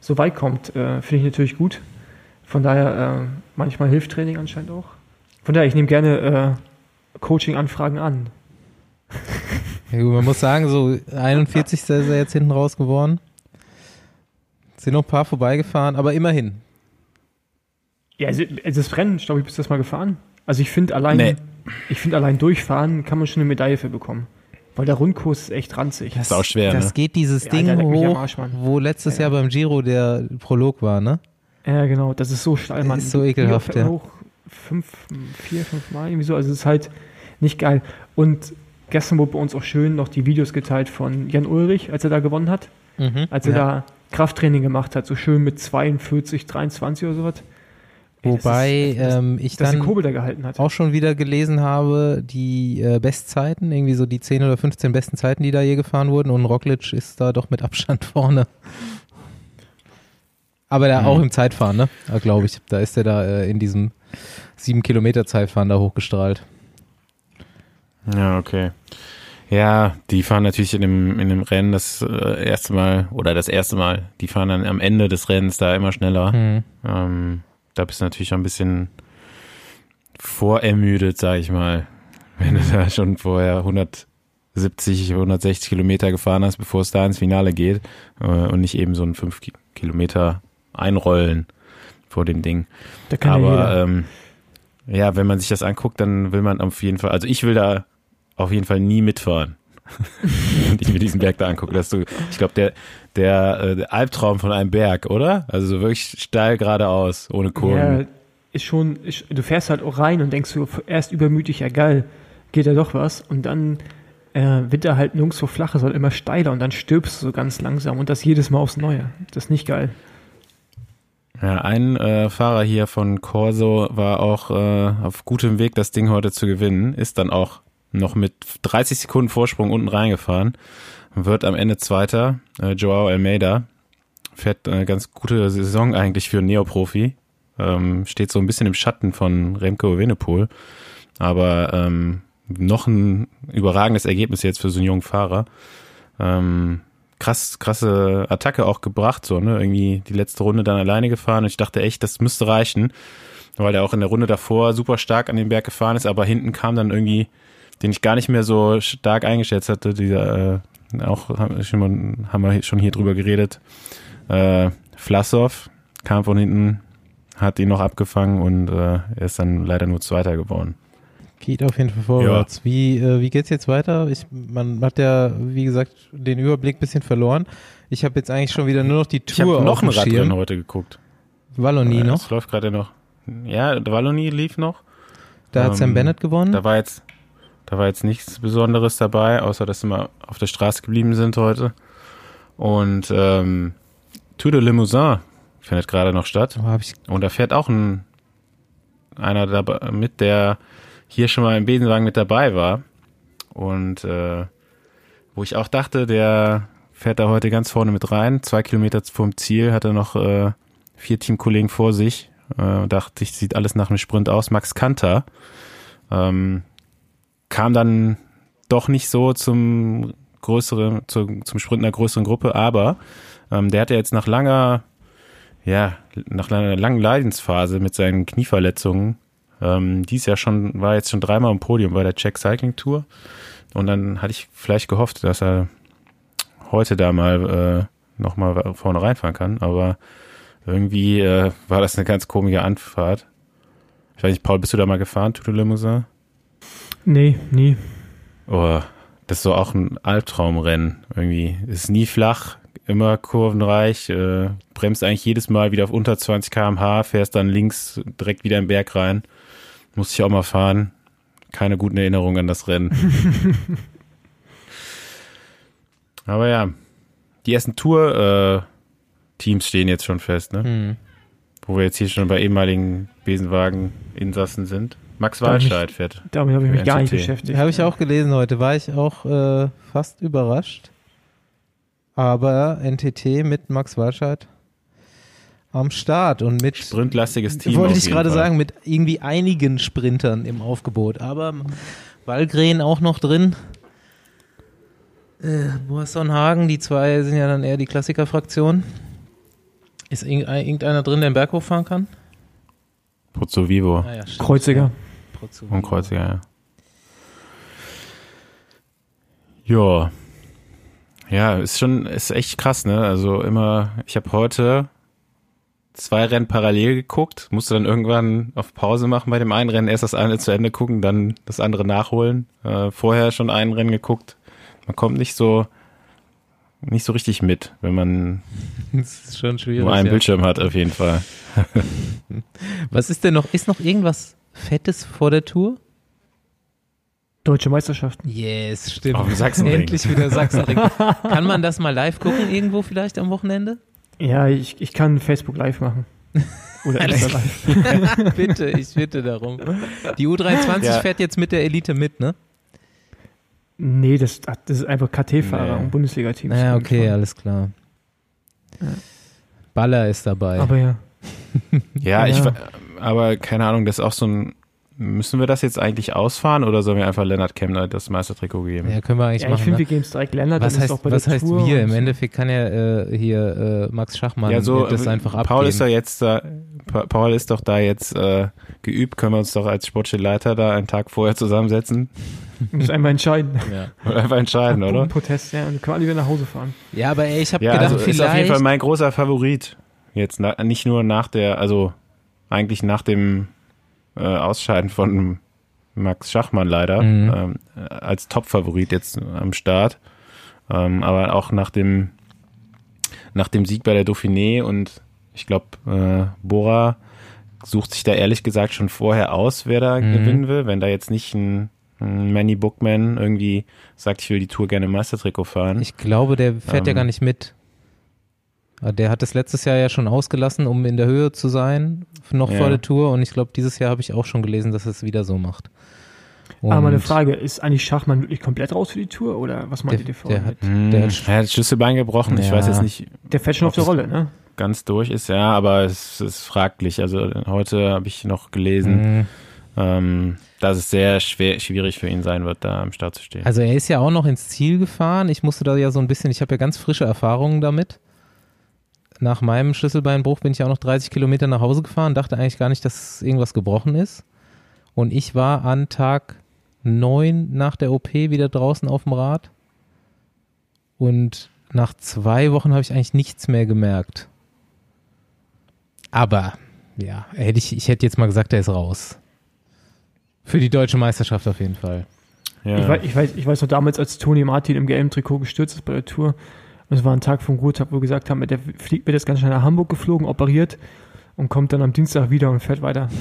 so weit kommt. Äh, Finde ich natürlich gut. Von daher, äh, manchmal hilft Training anscheinend auch. Von daher, ich nehme gerne äh, Coaching-Anfragen an. Ja, gut, man muss sagen, so 41. ist er jetzt hinten raus geworden. Sind noch ein paar vorbeigefahren, aber immerhin. Ja, also das Rennen, glaube ich, bist du das mal gefahren? Also ich finde allein, Nee. ich finde allein durchfahren kann man schon eine Medaille für bekommen. Weil der Rundkurs ist echt ranzig. Das ist auch schwer, Das ne? geht dieses Ja, Ding hoch, Arsch, Mann. wo letztes Ja. Jahr beim Giro der Prolog war, ne? Ja, genau, das ist so steil, Mann. Ist so ekelhaft, ja. Hoch, fünf, vier, fünf Mal irgendwie so. Also es ist halt nicht geil. Und gestern wurde bei uns auch schön noch die Videos geteilt von Jan Ulrich, als er da gewonnen hat. Mhm. Als er Ja. da Krafttraining gemacht hat, so schön mit 42, 23 oder sowas. Ey, das Wobei ist, ähm, ich dann da auch schon wieder gelesen habe, die äh, Bestzeiten, irgendwie so die 10 oder 15 besten Zeiten, die da je gefahren wurden und Roglic ist da doch mit Abstand vorne. Aber der Mhm. auch im Zeitfahren, ne? Glaube ich. Da ist er da äh, in diesem 7 Kilometer Zeitfahren da hochgestrahlt. Ja, okay. Ja, die fahren natürlich in dem, in dem Rennen das äh, erste Mal oder das erste Mal. Die fahren dann am Ende des Rennens da immer schneller. Hm. Ähm, da bist du natürlich auch ein bisschen vorermüdet, sag ich mal. Wenn du da schon vorher 170, 160 Kilometer gefahren hast, bevor es da ins Finale geht äh, und nicht eben so ein 5 Ki Kilometer einrollen vor dem Ding. Ja Aber jeder. ähm, ja, wenn man sich das anguckt, dann will man auf jeden Fall, also ich will da auf jeden Fall nie mitfahren. Wenn ich mir diesen Berg da angucke, dass du, ich glaube, der, der, äh, der Albtraum von einem Berg, oder? Also so wirklich steil geradeaus, ohne Kurven. Ja, ist schon, ist, du fährst halt auch rein und denkst so, erst übermütig, ja geil, geht ja doch was. Und dann äh, wird er halt nirgendwo flacher, sondern immer steiler und dann stirbst du so ganz langsam und das jedes Mal aufs Neue. Das ist nicht geil. Ja, ein äh, Fahrer hier von Corso war auch äh, auf gutem Weg, das Ding heute zu gewinnen, ist dann auch noch mit 30 Sekunden Vorsprung unten reingefahren, wird am Ende Zweiter, äh, Joao Almeida, fährt eine ganz gute Saison eigentlich für einen Neoprofi, ähm, steht so ein bisschen im Schatten von Remco Evenepoel, aber ähm, noch ein überragendes Ergebnis jetzt für so einen jungen Fahrer. Ähm, krass, krasse Attacke auch gebracht, so, ne? Irgendwie die letzte Runde dann alleine gefahren und ich dachte echt, das müsste reichen, weil der auch in der Runde davor super stark an den Berg gefahren ist, aber hinten kam dann irgendwie, den ich gar nicht mehr so stark eingeschätzt hatte, dieser, äh, auch haben wir schon, mal- haben wir schon hier drüber geredet, äh, Flassow kam von hinten, hat ihn noch abgefangen und äh, er ist dann leider nur Zweiter geworden. Geht auf jeden Fall vorwärts. Wie, äh, wie geht's jetzt weiter? Ich, man hat ja, wie gesagt, den Überblick ein bisschen verloren. Ich habe jetzt eigentlich schon wieder nur noch die Ich habe Tour noch auf ein Radrennen Schirm. heute geguckt. Wallonie noch. Es läuft gerade noch. Ja, Wallonie lief noch. Da hat Sam ähm, Bennett gewonnen. Da war jetzt, da war jetzt nichts Besonderes dabei, außer dass sie mal auf der Straße geblieben sind heute. Und ähm, Tour de Limousin findet gerade noch statt. Oh, Und da fährt auch ein einer dabei mit, der hier schon mal im Besenwagen mit dabei war. Und äh, wo ich auch dachte, der fährt da heute ganz vorne mit rein. Zwei Kilometer vom Ziel hat er noch äh, vier Teamkollegen vor sich. Äh, dachte ich, sieht alles nach einem Sprint aus. Max Kanter ähm, kam dann doch nicht so zum größeren, zu, zum Sprint einer größeren Gruppe, aber ähm, der hatte jetzt nach langer, ja, nach einer langen Leidensphase mit seinen Knieverletzungen, ähm, dies Jahr schon, war jetzt schon dreimal im Podium bei der Czech Cycling Tour. Und dann hatte ich vielleicht gehofft, dass er heute da mal äh, nochmal vorne reinfahren kann, aber irgendwie äh, war das eine ganz komische Anfahrt. Ich weiß nicht, Paul, bist du da mal gefahren, de Limousin? Nee, nie. Oh, das ist so auch ein Albtraumrennen irgendwie. Ist nie flach, immer kurvenreich, äh, bremst eigentlich jedes Mal wieder auf unter 20 km/h, fährst dann links direkt wieder im Berg rein. Muss ich auch mal fahren. Keine guten Erinnerungen an das Rennen. Aber ja, die ersten Tour-Teams stehen jetzt schon fest, ne? hm. Wo wir jetzt hier schon bei ehemaligen Besenwagen-Insassen sind. Max Waldscheid fährt. Damit habe ich mich gar nicht beschäftigt. Habe ich auch gelesen heute. War ich auch äh, fast überrascht. Aber NTT mit Max Walscheid am Start und mit Sprintlastiges Team. wollte ich gerade Fall. sagen, mit irgendwie einigen Sprintern im Aufgebot. Aber Walgren auch noch drin. Äh, Boasson Hagen, die zwei sind ja dann eher die Klassikerfraktion. Ist irgend- irgendeiner drin, der den Berg hochfahren kann? Pozzo Vivo Ah, ja, stimmt. Kreuziger. Und Kreuziger, ja. Ja. Ja, ist schon, ist echt krass, ne? Also immer, ich habe heute zwei Rennen parallel geguckt, musste dann irgendwann auf Pause machen bei dem einen Rennen, erst das eine zu Ende gucken, dann das andere nachholen. Äh, vorher schon ein Rennen geguckt. Man kommt nicht so nicht so richtig mit, wenn man nur einen ja. Bildschirm hat, auf jeden Fall. Was ist denn noch? Ist noch irgendwas Fettes vor der Tour? Deutsche Meisterschaften. Yes, stimmt. Auf dem Sachsenring. Endlich wieder Sachsenring. Kann man das mal live gucken irgendwo vielleicht am Wochenende? Ja, ich, ich kann Facebook live machen. Oder Insta live. bitte, ich bitte darum. Die U23 Ja. fährt jetzt mit der Elite mit, ne? Nee, das, das ist einfach KT-Fahrer Nee. und Bundesliga-Teams. Naja, die okay, alles klar. Ja. Baller ist dabei. Aber ja. Ja, ich, Ja. ver- aber keine Ahnung, das ist auch so ein, müssen wir das jetzt eigentlich ausfahren oder sollen wir einfach Lennart Kemner das Meistertrikot geben? ja, können wir eigentlich ja ich machen. finde, Ne? wir geben es direkt Länder. Was heißt, auch bei was der heißt Tour wir? Im. Endeffekt kann ja äh, hier äh, Max Schachmann ja, so, das einfach abgeben. Paul ist da jetzt da, Pa- Paul ist doch da jetzt äh, geübt, können wir uns doch als sportliche Leiter da einen Tag vorher zusammensetzen müssen einmal entscheiden. ja. einfach entscheiden, oder? Protest, ja. Und dann können wir alle wieder nach Hause fahren. ja, aber ey, ich habe Ja, gedacht, also ist auf jeden vielleicht. Fall mein großer Favorit. Jetzt na, nicht nur nach der, also eigentlich nach dem äh, Ausscheiden von Max Schachmann leider, Mhm. ähm, äh, als Top-Favorit jetzt am Start. Ähm, aber auch nach dem, nach dem Sieg bei der Dauphiné und ich glaube, äh, Bora sucht sich da ehrlich gesagt schon vorher aus, wer da Mhm. gewinnen will. Wenn da jetzt nicht ein, ein Manny Bookman irgendwie sagt, ich will die Tour gerne im Meistertrikot fahren. Ich glaube, der fährt ja Ähm. gar nicht mit. Ah, Der hat es letztes Jahr ja schon ausgelassen, um in der Höhe zu sein, noch Ja. vor der Tour. Und ich glaube, dieses Jahr habe ich auch schon gelesen, dass er es wieder so macht. Und Aber meine Frage, ist eigentlich Schachmann wirklich komplett raus für die Tour? Oder was meint Der, ihr davor? der, hat, Hm, der er hat, hat das Schlüsselbein gebrochen. Ich Ja. weiß jetzt nicht Der fällt schon auf der Rolle, ne? ganz durch ist, ja, aber es ist fraglich. Also heute habe ich noch gelesen, Hm. ähm, dass es sehr schwer, schwierig für ihn sein wird, da am Start zu stehen. Also er ist ja auch noch ins Ziel gefahren. Ich musste da ja so ein bisschen, ich habe ja ganz frische Erfahrungen damit. Nach meinem Schlüsselbeinbruch bin ich ja auch noch 30 Kilometer nach Hause gefahren, dachte eigentlich gar nicht, dass irgendwas gebrochen ist. Und ich war an Tag 9 nach der OP wieder draußen auf dem Rad. Und nach zwei Wochen habe ich eigentlich nichts mehr gemerkt. Aber, ja, hätte ich, ich hätte jetzt mal gesagt, er ist raus. Für die deutsche Meisterschaft auf jeden Fall. ja. Ich, weiß, ich, weiß, ich weiß noch damals, als Toni Martin im gelben Trikot gestürzt ist bei der Tour. Und es war ein Tag vom Ruhetag, wo wir gesagt haben, der fliegt, wird jetzt ganz schnell nach Hamburg geflogen, operiert und kommt dann am Dienstag wieder und fährt weiter.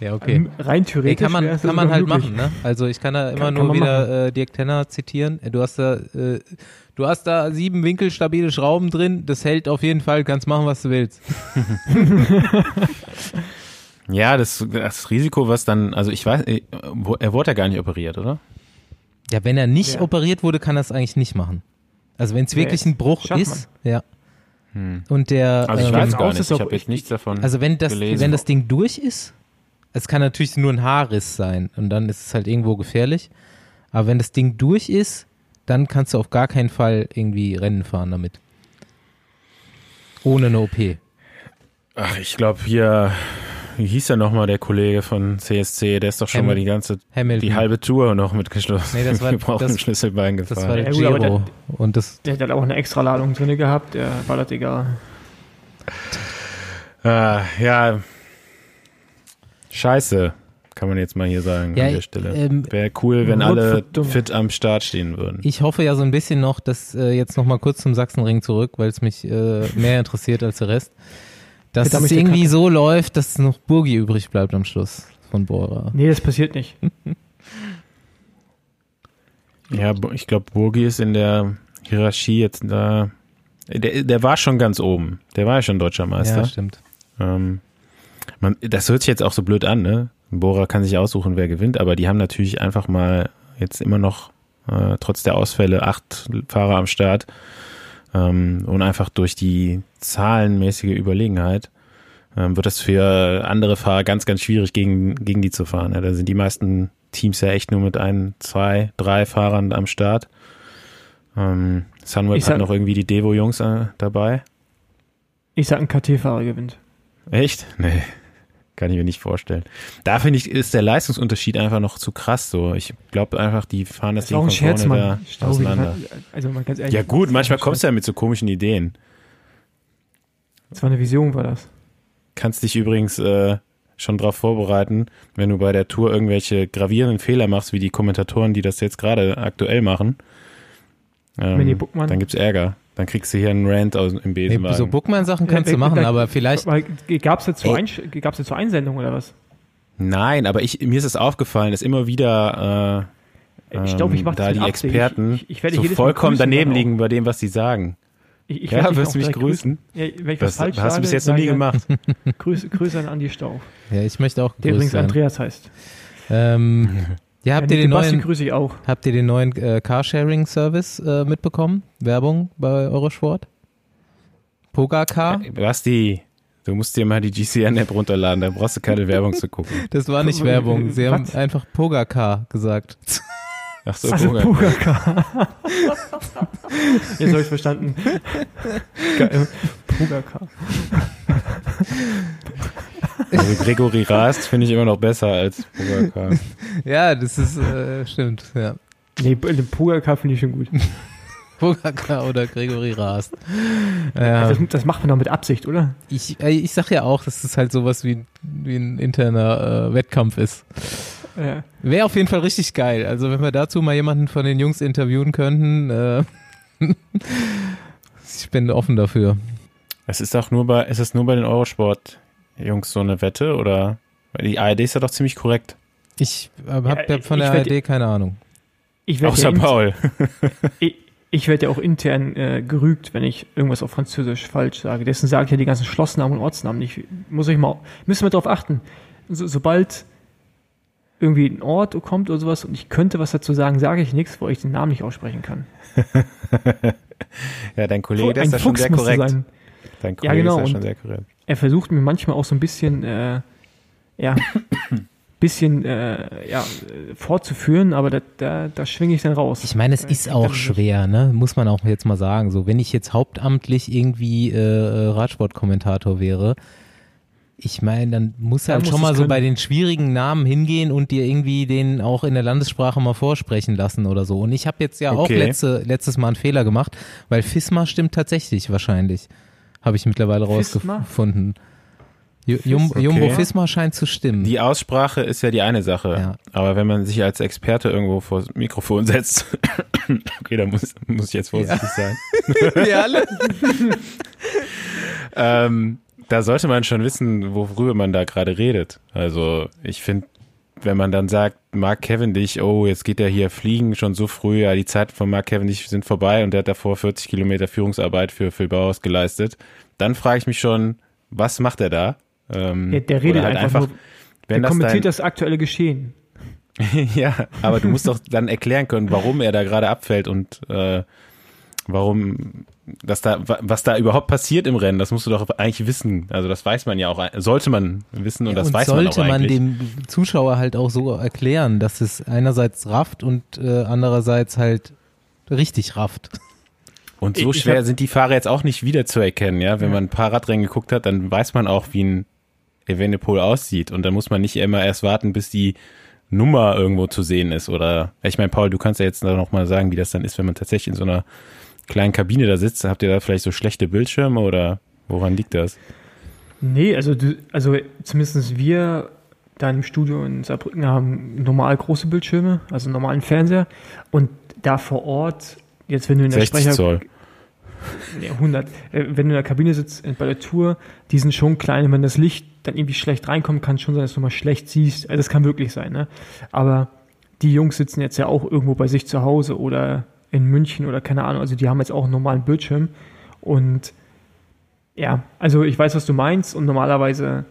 Ja, okay. Ähm, Rein Nee, theoretisch. kann man, kann man halt möglich. machen, ne? Also ich kann da immer Kann- nur kann wieder äh, Dirk Tenner zitieren. Du hast da, äh, du hast da sieben winkelstabile Schrauben drin. Das hält auf jeden Fall. Kannst machen, was du willst. ja, das, das Risiko, was dann, also ich weiß, äh, wo- er wurde ja gar nicht operiert, oder? Ja, wenn er nicht Ja. operiert wurde, kann er es eigentlich nicht machen. Also wenn es wirklich ist? ein Bruch ist, ja. Hm. Und der, Also ich ähm, weiß aus, nicht, ich auch- habe jetzt nichts davon also wenn das, gelesen. wenn das Ding durch ist, es kann natürlich nur ein Haarriss sein und dann ist es halt irgendwo gefährlich. Aber wenn das Ding durch ist, dann kannst du auf gar keinen Fall irgendwie Rennen fahren damit. Ohne eine OP. Ach, ich glaube hier, wie hieß der nochmal, der Kollege von CSC, der ist doch schon Ham- mal die ganze, Hamilton. die halbe Tour noch mitgeschlossen. Nee, das war- gebrochenem das- Schlüsselbein Das gefahren. war der Ja, Giro. Und das, Der hat halt auch eine extra Ladung drin gehabt, der war das egal. Ah, ja, scheiße, kann man jetzt mal hier sagen Ja, an der Stelle. ähm, Wäre cool, wenn alle fit am Start stehen würden. ich hoffe ja so ein bisschen noch, dass äh, jetzt noch mal kurz zum Sachsenring zurück, weil es mich äh, mehr interessiert als der Rest, dass es irgendwie so läuft, dass noch Burgi übrig bleibt am Schluss von Bora. Nee, das passiert nicht. Ja, ich glaube, Burgi ist in der Hierarchie jetzt da. Der, der war schon ganz oben. Der war ja schon deutscher Meister. Ja, stimmt. Ähm, man, das hört sich jetzt auch so blöd an, ne? Bora kann sich aussuchen, wer gewinnt, aber die haben natürlich einfach mal jetzt immer noch, äh, trotz der Ausfälle, acht Fahrer am Start ähm, und einfach durch die zahlenmäßige Überlegenheit ähm, wird das für andere Fahrer ganz, ganz schwierig, gegen, gegen die zu fahren. Ja, da sind die meisten Teams ja echt nur mit ein, zwei, drei Fahrern am Start. Ähm, Sunweb hat noch irgendwie die Devo-Jungs äh, dabei. Ich sag, ein KT-Fahrer gewinnt. Echt? Nee. Kann ich mir nicht vorstellen. Da finde ich, ist der Leistungsunterschied einfach noch zu krass so. Ich glaube einfach, die fahren das, Das Ding von Scherz, vorne da auseinander. Also mal ganz ehrlich. Ja gut, manchmal kommst du ja mit so komischen Ideen. Das war eine Vision, war das. Kannst dich übrigens äh, schon drauf vorbereiten, wenn du bei der Tour irgendwelche gravierenden Fehler machst, wie die Kommentatoren, die das jetzt gerade aktuell machen, Ähm. Dann gibt's Ärger. Dann kriegst du hier einen Rant aus, im Nee, Besenwagen. so Bookman-Sachen kannst Ja, du machen, da- aber vielleicht. Gab es gab's dazu Einsendungen oder was? Nein, aber ich, mir ist es aufgefallen, dass immer wieder äh, Ich glaube, ich ähm, mache das da die. Experten Ich, ich werde so vollkommen grüßen daneben dann liegen bei dem, was sie sagen. Ich, ich Ja, wirst auch du mich direkt grüßen? Ja, wenn ich was Das falsch hast du bis sage, jetzt noch nie sage, gemacht. Grüße, Grüße an Andi Stauch, Ja, ich möchte auch der grüßt übrigens. Andreas heißt. Ähm, ja, habt ja, ihr den Basti neuen, grüße ich auch. habt ihr den neuen äh, Carsharing-Service äh, mitbekommen? Werbung bei Eurosport? Pogacar? Basti, du musst dir mal die GCN-App runterladen, da brauchst du keine Werbung zu gucken. Das war nicht Werbung. Sie haben Was? einfach Pogacar gesagt. Ach so, Also. Pugaka. Jetzt habe ich verstanden. Geil. Pugaka. also Gregory Rast finde ich immer noch besser als Pogacar. Ja, das ist, äh, stimmt, ja. Nee, den Pugaka finde ich schon gut. Pogacar oder Gregory Rast. Ja, Das, das macht man doch mit Absicht, oder? ich, äh, ich sag ja auch, dass es halt sowas wie, wie ein interner äh, Wettkampf ist. Ja. Wäre auf jeden Fall richtig geil. Also wenn wir dazu mal jemanden von den Jungs interviewen könnten, äh, ich bin offen dafür. Es ist auch nur bei, ist es nur bei den Eurosport-Jungs so eine Wette oder? Weil die ARD ist ja doch ziemlich korrekt. Ich äh, hab Ja, von ich der werd- ARD keine Ahnung. Ich werde Außer ja, Paul. ich, ich werd ja auch intern äh, gerügt, wenn ich irgendwas auf Französisch falsch sage. Deswegen sage ich ja die ganzen Schlossnamen und Ortsnamen nicht. Muss ich mal, müssen wir darauf achten. So, sobald irgendwie ein Ort kommt oder sowas und ich könnte was dazu sagen, sage ich nichts, wo ich den Namen nicht aussprechen kann. Ja, dein Kollege, der ist da schon Fuchs sehr korrekt. sein. Dein Ja, Kollege genau, ist da schon sehr korrekt. er versucht mir manchmal auch so ein bisschen, äh, ja, bisschen, äh, ja, fortzuführen, aber da, da, da schwinge ich dann raus. Ich meine, es ist auch er schwer, ne? Muss man auch jetzt mal sagen. So, wenn ich jetzt hauptamtlich irgendwie äh, Radsportkommentator wäre, ich meine, dann muss halt schon mal so können. bei den schwierigen Namen hingehen und dir irgendwie den auch in der Landessprache mal vorsprechen lassen oder so. Und ich habe jetzt ja auch Okay. letzte, letztes Mal einen Fehler gemacht, weil FISMA stimmt tatsächlich wahrscheinlich. Habe ich mittlerweile rausgefunden. Ju- Jum, Okay. Jumbo Fisma scheint zu stimmen. Die Aussprache ist ja die eine Sache. Ja. Aber wenn man sich als Experte irgendwo vor das Mikrofon setzt, okay, da muss, muss ich jetzt vorsichtig sein. Wir alle. Ähm, da sollte man schon wissen, worüber man da gerade redet. Also ich finde, wenn man dann sagt, Mark Cavendish, oh, jetzt geht er hier fliegen schon so früh, ja, die Zeiten von Mark Cavendish sind vorbei und der hat davor 40 Kilometer Führungsarbeit für Phil Bauhaus geleistet, dann frage ich mich schon, was macht er da? Ähm, Der, der redet halt einfach, nur, wenn der das kommentiert dein, das aktuelle Geschehen. ja, aber du musst doch dann erklären können, warum er da gerade abfällt und äh, warum, dass da, wa- was da überhaupt passiert im Rennen, das musst du doch eigentlich wissen. Also das weiß man ja auch, sollte man wissen und Ja, das weiß man auch sollte man, dem Zuschauer halt auch so erklären, dass es einerseits rafft und äh, andererseits halt richtig rafft. und so ich schwer hab- sind die Fahrer jetzt auch nicht wiederzuerkennen, ja. Wenn Ja. man ein paar Radrennen geguckt hat, dann weiß man auch, wie ein Evenepoel aussieht und dann muss man nicht immer erst warten, bis die Nummer irgendwo zu sehen ist oder, ich meine, Paul, du kannst ja jetzt noch mal sagen, wie das dann ist, wenn man tatsächlich in so einer kleinen Kabine da sitzt. Habt ihr da vielleicht so schlechte Bildschirme oder woran liegt das? Nee, also, du, also zumindest wir da im Studio in Saarbrücken haben normal große Bildschirme, also einen normalen Fernseher. Und da vor Ort, jetzt wenn du in der 60 Sprecher... Zoll. Nee, 100. Äh, Wenn du in der Kabine sitzt bei der Tour, die sind schon klein. Und wenn das Licht dann irgendwie schlecht reinkommt, kann es schon sein, dass du mal schlecht siehst. Also das kann wirklich sein, ne? Aber die Jungs sitzen jetzt ja auch irgendwo bei sich zu Hause oder in München oder keine Ahnung. Also die haben jetzt auch einen normalen Bildschirm. Und ja, also ich weiß, was du meinst. Und normalerweise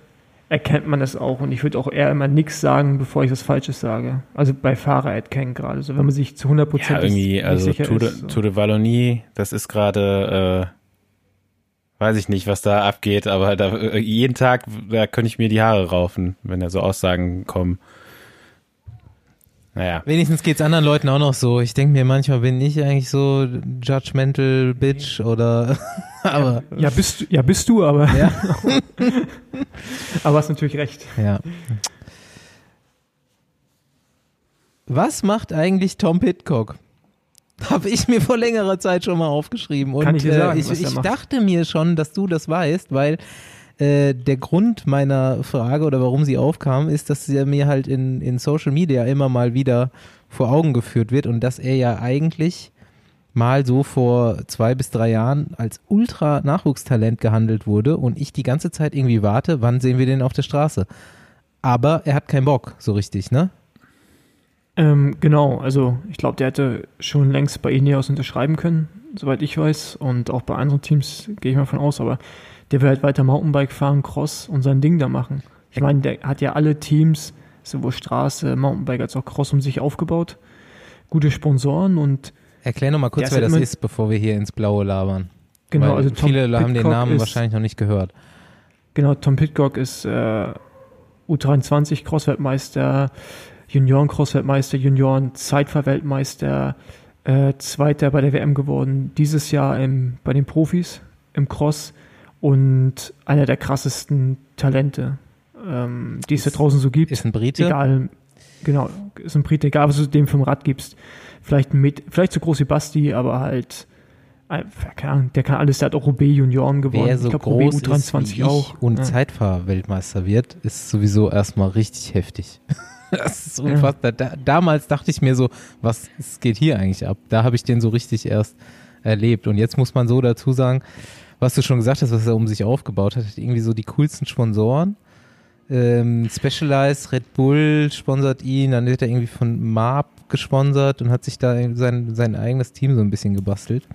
erkennt man das auch. Und ich würde auch eher immer nichts sagen, bevor ich was Falsches sage. Also bei Fahrer erkennen gerade. So, wenn man sich zu 100 Prozent Ja, irgendwie, nicht also Tour de, ist. So. Tour de Wallonie, das ist gerade, äh, weiß ich nicht, was da abgeht, aber da, äh, jeden Tag, da könnte ich mir die Haare raufen, wenn da so Aussagen kommen. Naja. Wenigstens geht's anderen Leuten auch noch so. Ich denke mir manchmal, bin ich eigentlich so judgmental bitch oder aber Ja, bist du, ja, bist du, aber, ja. aber hast natürlich recht. ja. Was macht eigentlich Tom Pitcock? Habe ich mir vor längerer Zeit schon mal aufgeschrieben. Und Kann ich dir sagen, äh, ich, was ich macht. dachte mir schon, dass du das weißt, weil äh, der Grund meiner Frage oder warum sie aufkam, ist, dass er mir halt in, in Social Media immer mal wieder vor Augen geführt wird und dass er ja eigentlich mal so vor zwei bis drei Jahren als Ultra-Nachwuchstalent gehandelt wurde und ich die ganze Zeit irgendwie warte, wann sehen wir den auf der Straße. Aber er hat keinen Bock, so richtig, ne? Ähm, genau, also ich glaube, der hätte schon längst bei Ineos unterschreiben können, soweit ich weiß. Und auch bei anderen Teams gehe ich mal von aus, aber der will halt weiter Mountainbike fahren, Cross und sein Ding da machen. Ich meine, der hat ja alle Teams, sowohl Straße, Mountainbike als auch Cross um sich aufgebaut. Gute Sponsoren und Erklär noch mal kurz, wer das ist, bevor wir hier ins Blaue labern. genau, Weil also Tom viele haben den Namen ist, wahrscheinlich noch nicht gehört. Genau, Tom Pitcock ist äh, U23 Crossweltmeister, Junioren Crossweltmeister, Junioren Zeitfahrweltmeister, äh, Zweiter bei der WM geworden, dieses Jahr im, bei den Profis im Cross und einer der krassesten Talente, ähm, die es da draußen so gibt. Ist ein Brite. Egal, genau, ist ein Brite, egal was du dem vom Rad gibst. Vielleicht, mit, vielleicht so groß wie Basti, aber halt, äh, keine Ahnung, der kann alles, der hat auch Roubaix Junioren gewonnen. Wer so ich glaube, Roubaix ist wie ich auch. und Ja. Zeitfahr-Weltmeister wird, ist sowieso erstmal richtig heftig. Das ist unfassbar. Da, damals dachte ich mir so, was geht hier eigentlich ab? Da habe ich den so richtig erst erlebt. Und jetzt muss man so dazu sagen, was du schon gesagt hast, was er um sich aufgebaut hat, hat irgendwie so die coolsten Sponsoren. Ähm, Specialized, Red Bull sponsert ihn, dann wird er irgendwie von Marp gesponsert und hat sich da sein, sein eigenes Team so ein bisschen gebastelt.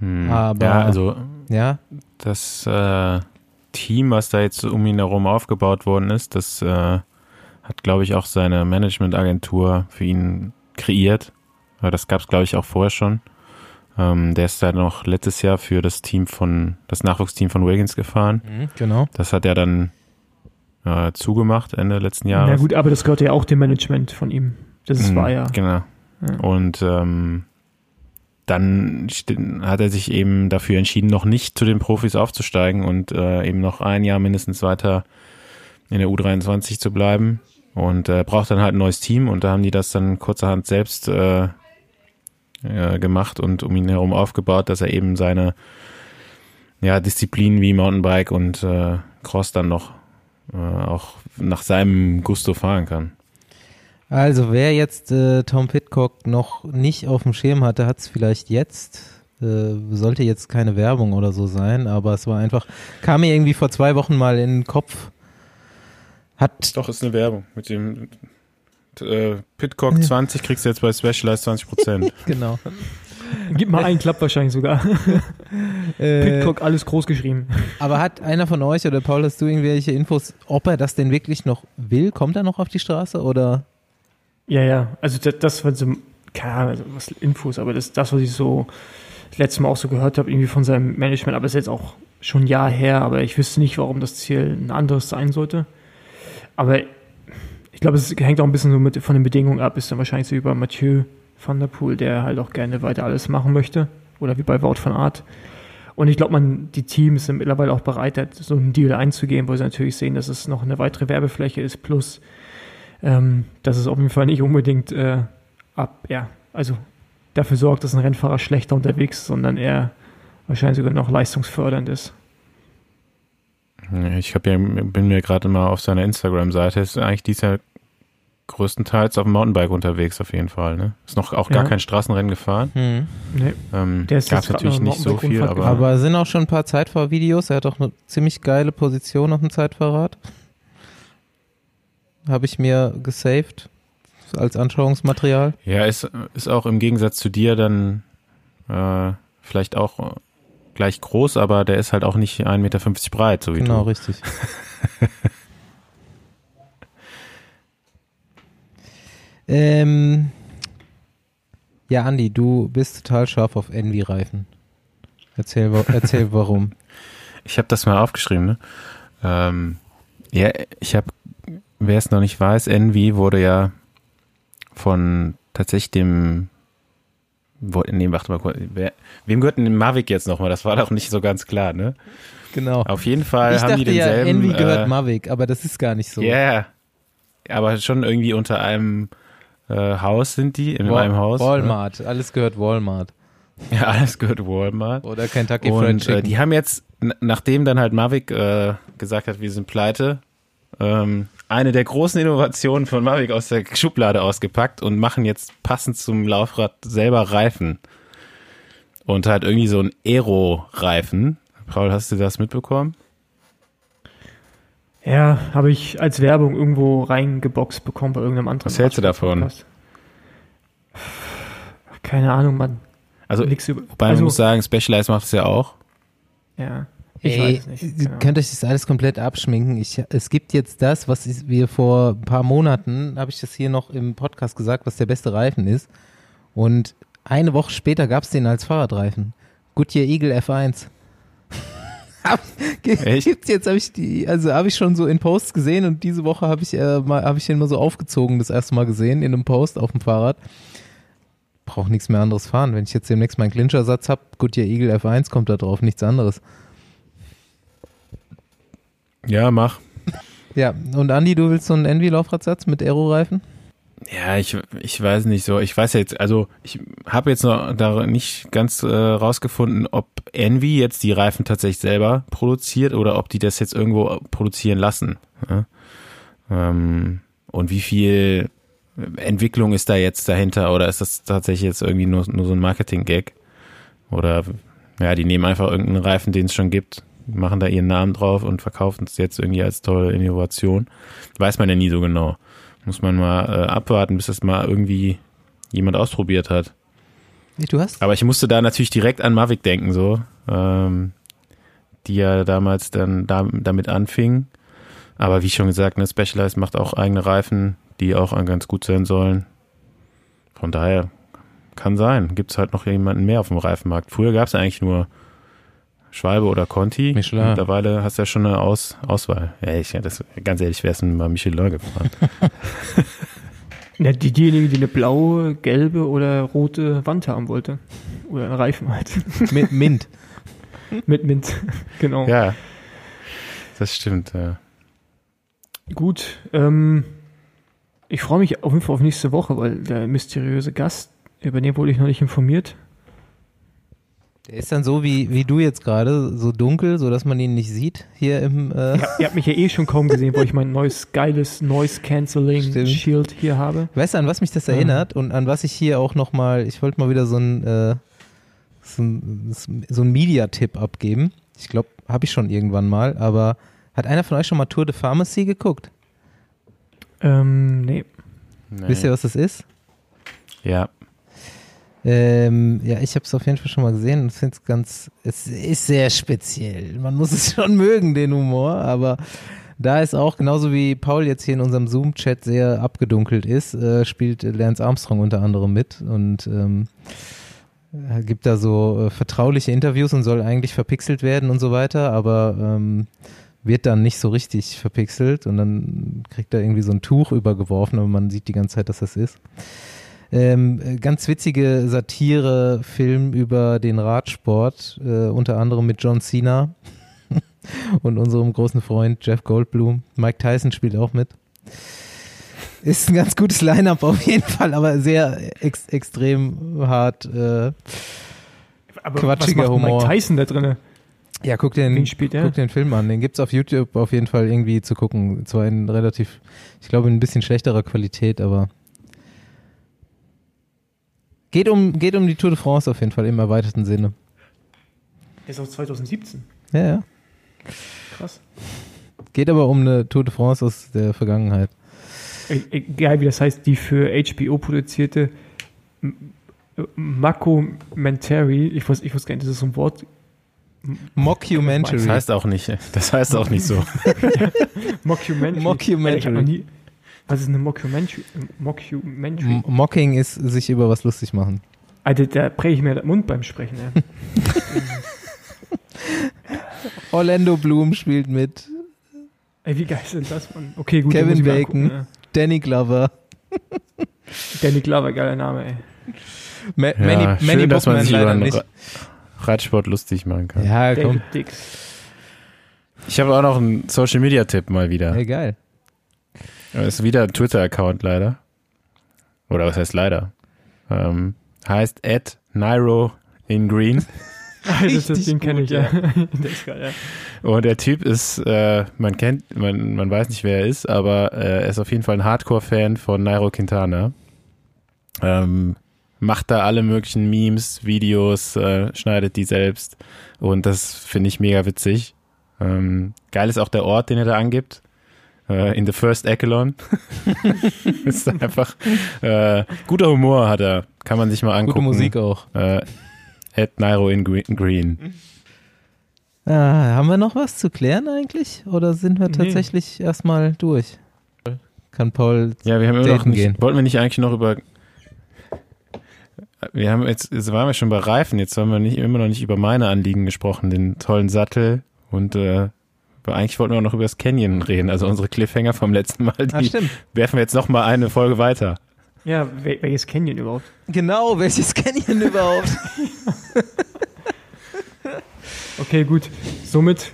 Hm. Aber- ja, also Ja, das äh, Team, was da jetzt um ihn herum aufgebaut worden ist, das äh, hat, glaube ich, auch seine Managementagentur für ihn kreiert. Aber Das gab es, glaube ich, auch vorher schon. Ähm, der ist da noch letztes Jahr für das Team von, das Nachwuchsteam von Wiggins gefahren. mhm, genau. Das hat er dann äh, zugemacht Ende letzten Na Jahres. gut, aber das gehört ja auch dem Management von ihm. Das ist Mhm, war ja. Genau. Ja. Und ähm, dann hat er sich eben dafür entschieden, noch nicht zu den Profis aufzusteigen und äh, eben noch ein Jahr mindestens weiter in der U23 zu bleiben. Und äh, braucht dann halt ein neues Team und da haben die das dann kurzerhand selbst äh, äh, gemacht und um ihn herum aufgebaut, dass er eben seine ja, Disziplinen wie Mountainbike und äh, Cross dann noch äh, auch nach seinem Gusto fahren kann. Also wer jetzt äh, Tom Pitcock noch nicht auf dem Schirm hatte, hat es vielleicht jetzt. Äh, sollte jetzt keine Werbung oder so sein, aber es war einfach, kam mir irgendwie vor zwei Wochen mal in den Kopf. Hat, Doch, ist eine Werbung. Mit dem äh, Pitcock 20 kriegst du jetzt bei Specialized 20 Prozent. genau. Gib mal einen Klapp wahrscheinlich sogar. Äh, Pitcock, alles groß geschrieben. aber hat einer von euch oder Paul, hast du irgendwelche Infos, ob er das denn wirklich noch will? Kommt er noch auf die Straße oder? Ja, ja. Also das, das was so, keine Ahnung, also was Infos, aber das, das, was ich so das letzte Mal auch so gehört habe, irgendwie von seinem Management, aber ist jetzt auch schon ein Jahr her, aber ich wüsste nicht, warum das Ziel ein anderes sein sollte. Aber glaube, es hängt auch ein bisschen so mit von den Bedingungen ab, ist dann wahrscheinlich so über Mathieu van der Poel, der halt auch gerne weiter alles machen möchte. Oder wie bei Wout van Art. Und ich glaube, man, die Teams sind mittlerweile auch bereit, halt so einen Deal einzugehen, wo sie natürlich sehen, dass es noch eine weitere Werbefläche ist, plus ähm, dass es auf jeden Fall nicht unbedingt äh, ab, ja, also dafür sorgt, dass ein Rennfahrer schlechter unterwegs ist, sondern eher wahrscheinlich sogar noch leistungsfördernd ist. Ich hab ja, bin mir gerade mal auf seiner Instagram-Seite, ist eigentlich dies Jahr größtenteils auf dem Mountainbike unterwegs auf jeden Fall. Ne? Ist noch auch gar Ja. kein Straßenrennen gefahren. Hm. Nee, Ähm, Der ist Gab jetzt grad natürlich nicht so viel, aber. Aber es sind auch schon ein paar Zeitfahrvideos. Er hat auch eine ziemlich geile Position auf dem Zeitfahrrad. Habe ich mir gesaved als Anschauungsmaterial. ja, ist, ist auch im Gegensatz zu dir dann äh, vielleicht auch gleich groß, aber der ist halt auch nicht 1,50 Meter breit, so wie Genau, du. richtig. ähm, ja, Andi, du bist total scharf auf Envy-Reifen. Erzähl, wa- erzähl warum. Ich habe das mal aufgeschrieben, ne? Ähm, ja, ich habe, wer es noch nicht weiß, Envy wurde ja von tatsächlich dem, nee, warte mal kurz, wer, wem gehört denn Mavic jetzt nochmal? Das war doch nicht so ganz klar, ne? Genau. Auf jeden Fall Ich haben die dachte ja, denselben. Envy gehört äh, Mavic, aber das ist gar nicht so. Ja, yeah. aber schon irgendwie unter einem äh, Haus sind die, in Wa- einem Haus. ne? Walmart, alles gehört Walmart. Ja, alles gehört Walmart. Oder Kentucky Fried Und Chicken. äh, die haben jetzt, nachdem dann halt Mavic äh, gesagt hat, wir sind pleite, ähm, eine der großen Innovationen von Mavic aus der Schublade ausgepackt und machen jetzt passend zum Laufrad selber Reifen. und hat irgendwie so einen Aero-Reifen. Paul, hast du das mitbekommen? Ja, habe ich als Werbung irgendwo reingeboxt bekommen bei irgendeinem anderen. Was hältst du davon? Keine Ahnung, Mann. Also, Nix über. Wobei man also, muss sagen, Specialized macht es ja auch. ja. Ich Ey, weiß es nicht. ihr Keine Ahnung. könnt euch das alles komplett abschminken. Ich, es gibt jetzt das, was wir vor ein paar Monaten, habe ich das hier noch im Podcast gesagt, was der beste Reifen ist. Und eine Woche später gab es den als Fahrradreifen. Goodyear Eagle F1. Echt? Gibt's jetzt, habe ich die, also habe ich schon so in Posts gesehen und diese Woche habe ich, äh, mal, habe ich den mal so aufgezogen, das erste Mal gesehen in einem Post auf dem Fahrrad. Brauche nichts mehr anderes fahren. Wenn ich jetzt demnächst meinen Clinchersatz habe, Goodyear Eagle F1 kommt da drauf, nichts anderes. Ja, mach. Ja, und Andi, du willst so einen Envy-Laufradsatz mit Aero-Reifen? Ja, ich, ich weiß nicht so. Ich weiß jetzt, also ich habe jetzt noch da nicht ganz äh, rausgefunden, ob Envy jetzt die Reifen tatsächlich selber produziert oder ob die das jetzt irgendwo produzieren lassen. Ja? Ähm, und wie viel Entwicklung ist da jetzt dahinter oder ist das tatsächlich jetzt irgendwie nur, nur so ein Marketing-Gag? Oder ja, die nehmen einfach irgendeinen Reifen, den es schon gibt, machen da ihren Namen drauf und verkaufen es jetzt irgendwie als tolle Innovation. Weiß man ja nie so genau. Muss man mal äh, abwarten, bis das mal irgendwie jemand ausprobiert hat. Nee, du hast? Aber ich musste da natürlich direkt an Mavic denken, so, ähm, die ja damals dann da, damit anfing. Aber wie schon gesagt, ne, Specialized macht auch eigene Reifen, die auch ganz gut sein sollen. Von daher kann sein. Gibt es halt noch jemanden mehr auf dem Reifenmarkt. Früher gab es eigentlich nur Schwalbe oder Conti. Michelin. Mittlerweile hast du ja schon eine Aus Auswahl. Ja, ich, ja, das, ganz ehrlich, wäre es mal Michelin gefahren. Ja, die, diejenigen, die eine blaue, gelbe oder rote Wand haben wollte. Oder einen Reifen halt. Mit Mint. Mit Mint. genau. ja, das stimmt. Ja. Gut. Ähm, ich freue mich auf jeden Fall auf nächste Woche, weil der mysteriöse Gast, über den wurde ich noch nicht informiert. Der ist dann so wie, wie du jetzt gerade, so dunkel, so dass man ihn nicht sieht hier im. Äh, Ihr, ihr habt mich ja eh schon kaum gesehen, wo ich mein neues geiles Noise Cancelling Stimmt. Shield hier habe. Weißt du, an was mich das Ja. erinnert und an was ich hier auch nochmal, ich wollte mal wieder so ein, äh, so ein, so ein Media-Tipp abgeben. Ich glaube, habe ich schon irgendwann mal, aber hat einer von euch schon mal Tour de Pharmacy geguckt? Ähm, nee. Nee. Wisst ihr, was das ist? Ja. Ähm, ja, ich habe es auf jeden Fall schon mal gesehen und finde es ganz, es ist sehr speziell. Man muss es schon mögen, den Humor, aber da ist auch, genauso wie Paul jetzt hier in unserem Zoom-Chat sehr abgedunkelt ist, äh, spielt Lance Armstrong unter anderem mit und ähm, er gibt da so äh, vertrauliche Interviews und soll eigentlich verpixelt werden und so weiter, aber ähm, wird dann nicht so richtig verpixelt und dann kriegt er irgendwie so ein Tuch übergeworfen, aber man sieht die ganze Zeit, dass das ist. Ähm, äh, ganz witzige Satire-Film über den Radsport, äh, unter anderem mit John Cena und unserem großen Freund Jeff Goldblum. Mike Tyson spielt auch mit. Ist ein ganz gutes Line-Up auf jeden Fall, aber sehr ex extrem hart. Äh, Aber Quatschiger was macht Humor. Mike Tyson da drin? ja, guck den, spielt guck den Film an. Den gibt's auf YouTube auf jeden Fall irgendwie zu gucken. Zwar in relativ, ich glaube, in ein bisschen schlechterer Qualität, aber geht um, geht um die Tour de France auf jeden Fall im erweiterten Sinne. Der ist aus 2017. Ja, ja. Krass. Geht aber um eine Tour de France aus der Vergangenheit. Egal wie das heißt, die für HBO produzierte Mockumentary, ich weiß, ich weiß gar nicht, das ist so ein Wort. Mockumentary. Das heißt auch nicht, das heißt auch nicht so. Mockumentary. Mockumentary. Ich hab noch nie, was ist eine Mockumentary? Mockumentary. M Mocking ist sich über was lustig machen. Alter, da breche ich mir den Mund beim Sprechen. Ja. Orlando Bloom spielt mit. Ey, wie geil ist denn das, Mann? Okay, gut. Kevin Bacon. angucken, Danny Glover. Ja. Danny Glover, geiler Name, ey. Ma Ja, Manny, schön, Manny dass man sich über leider nicht. Ra- Radsport lustig machen kann. Ja, komm. Ich habe auch noch einen Social Media Tipp mal wieder. Ey, geil. Das ist wieder ein Twitter-Account leider. Oder was heißt leider? Ähm, heißt at Nairo in Green. Ah, das, das, Richtig den kenne ich, ja. Der ist geil, ja. Und der Typ ist, äh, man kennt, man, man weiß nicht, wer er ist, aber äh, er ist auf jeden Fall ein Hardcore-Fan von Nairo Quintana. Ähm, macht da alle möglichen Memes, Videos, äh, schneidet die selbst. Und das finde ich mega witzig. Ähm, geil ist auch der Ort, den er da angibt. Äh, in the First Echelon. ist einfach äh, guter Humor hat er. Kann man sich mal angucken. Gute Musik auch. Äh, at Nairo in Gre- Green. Ah, haben wir noch was zu klären eigentlich? Oder sind wir Nee. tatsächlich erstmal durch? Kann Paul. Ja, wir haben immer noch nicht, gehen. wollten wir nicht eigentlich noch über wir haben jetzt, jetzt waren wir schon bei Reifen, jetzt haben wir nicht, immer noch nicht über meine Anliegen gesprochen, den tollen Sattel und äh, aber eigentlich wollten wir auch noch über das Canyon reden, also unsere Cliffhanger vom letzten Mal, Ah, die stimmt. werfen wir jetzt noch mal eine Folge weiter. Ja, wel welches Canyon überhaupt? Genau, welches Canyon überhaupt? Okay, gut. Somit.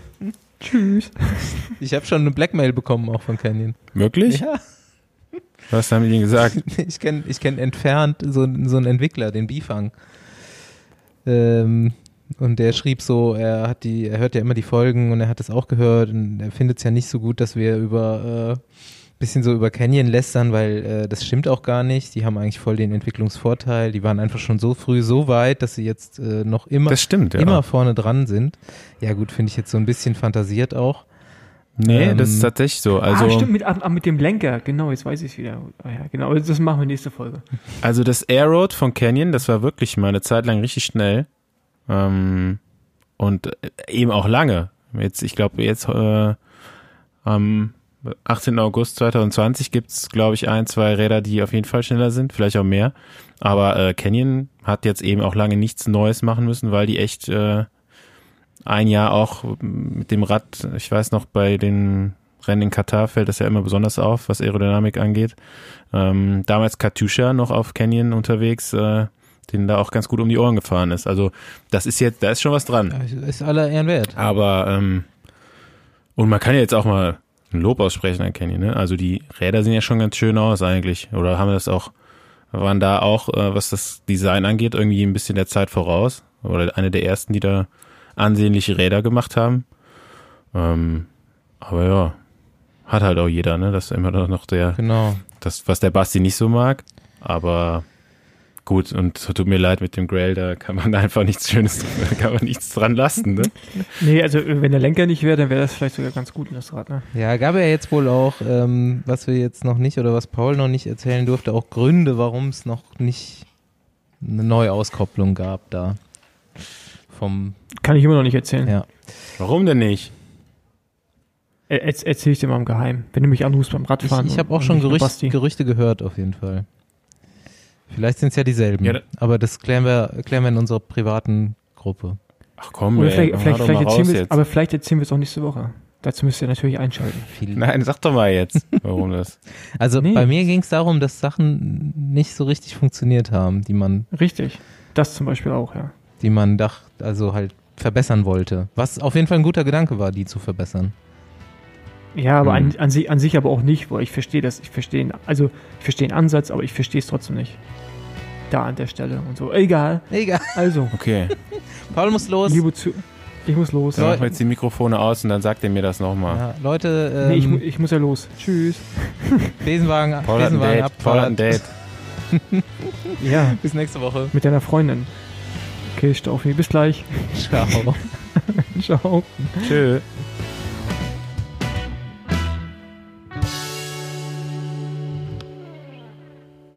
Tschüss. Ich habe schon eine Blackmail bekommen auch von Canyon. Wirklich? Ja, Was haben die denn gesagt? ich kenne ich kenn entfernt so, so einen Entwickler, den Bifang. Ähm, und der schrieb so, er hat die, er hört ja immer die Folgen und er hat es auch gehört und er findet es ja nicht so gut, dass wir über äh, bisschen so über Canyon lästern, weil äh, das stimmt auch gar nicht. Die haben eigentlich voll den Entwicklungsvorteil. Die waren einfach schon so früh so weit, dass sie jetzt äh, noch immer, Das stimmt, ja. immer vorne dran sind. Ja gut, finde ich jetzt so ein bisschen fantasiert auch. nee, das ist ähm, tatsächlich so. Also, ah, stimmt, mit, ah, mit dem Lenker. Genau, jetzt weiß ich es wieder. Ah, ja, genau, das machen wir nächste Folge. Also das Airroad von Canyon, das war wirklich mal eine Zeit lang richtig schnell. Ähm, und eben auch lange. Jetzt, ich glaube, jetzt äh, am 18. August 2020 gibt's, glaube ich, ein, zwei Räder, die auf jeden Fall schneller sind, vielleicht auch mehr. Aber äh, Canyon hat jetzt eben auch lange nichts Neues machen müssen, weil die echt äh, ein Jahr auch mit dem Rad, ich weiß noch, bei den Rennen in Katar fällt das ja immer besonders auf, was Aerodynamik angeht. Ähm, damals Katusha noch auf Canyon unterwegs, äh, den da auch ganz gut um die Ohren gefahren ist. Also das ist jetzt, da ist schon was dran. Ist aller Ehren wert. Aber ähm, und man kann ja jetzt auch mal ein Lob aussprechen an Canyon, ne? Also die Räder sehen ja schon ganz schön aus eigentlich. Oder haben das auch, waren da auch, äh, was das Design angeht, irgendwie ein bisschen der Zeit voraus. Oder eine der ersten, die da ansehnliche Räder gemacht haben. Ähm, aber ja, hat halt auch jeder, ne? Das ist immer noch der, Genau. das, was der Basti nicht so mag. Aber gut, und tut mir leid mit dem Grail, da kann man einfach nichts Schönes, da kann man nichts dran lassen, ne? Nee, also wenn der Lenker nicht wäre, dann wäre das vielleicht sogar ganz gut in das Rad, ne? Ja, gab ja jetzt wohl auch, ähm, was wir jetzt noch nicht oder was Paul noch nicht erzählen durfte, auch Gründe, warum es noch nicht eine Neuauskopplung gab da. Vom, Kann ich immer noch nicht erzählen. ja. Warum denn nicht? Er, er, erzähl ich dir mal im Geheim. Wenn du mich anrufst beim Ich, Radfahren. ich habe und- auch schon nicht nur Gerücht, Basti. Gerüchte gehört, auf jeden Fall. Vielleicht sind es ja dieselben. Ja, da- aber das klären wir, klären wir in unserer privaten Gruppe. Ach komm, Oder ey, vielleicht, vielleicht, doch vielleicht mal erzählen raus wir jetzt. aber vielleicht erzählen wir es auch nächste Woche. Dazu müsst ihr natürlich einschalten. Viel. Nein, sag doch mal jetzt, warum das. Also Nee. bei mir ging es darum, dass Sachen nicht so richtig funktioniert haben, die man, Richtig. Das zum Beispiel auch, ja. die man dacht, also halt verbessern wollte. Was auf jeden Fall ein guter Gedanke war, die zu verbessern. Ja, aber Hm. an, an, sich, an sich aber auch nicht, weil ich verstehe das. Ich verstehe, ihn- also ich verstehe den Ansatz, aber ich verstehe es trotzdem nicht. Da an der Stelle und so. Egal. Egal. Also, Okay, Paul muss los. liebe zu. Ich muss los. dann machen wir jetzt die Mikrofone aus und dann sagt er mir das nochmal. Ja, Leute, ähm, Nee, ich, mu- ich muss ja los. Tschüss. Besenwagen, Paul hat ein Besenwagen Date, Paul hat ein. Date. Ja, Bis nächste Woche. mit deiner Freundin. Okay, Staufi. Bis gleich. Ciao. Ciao. Tschö.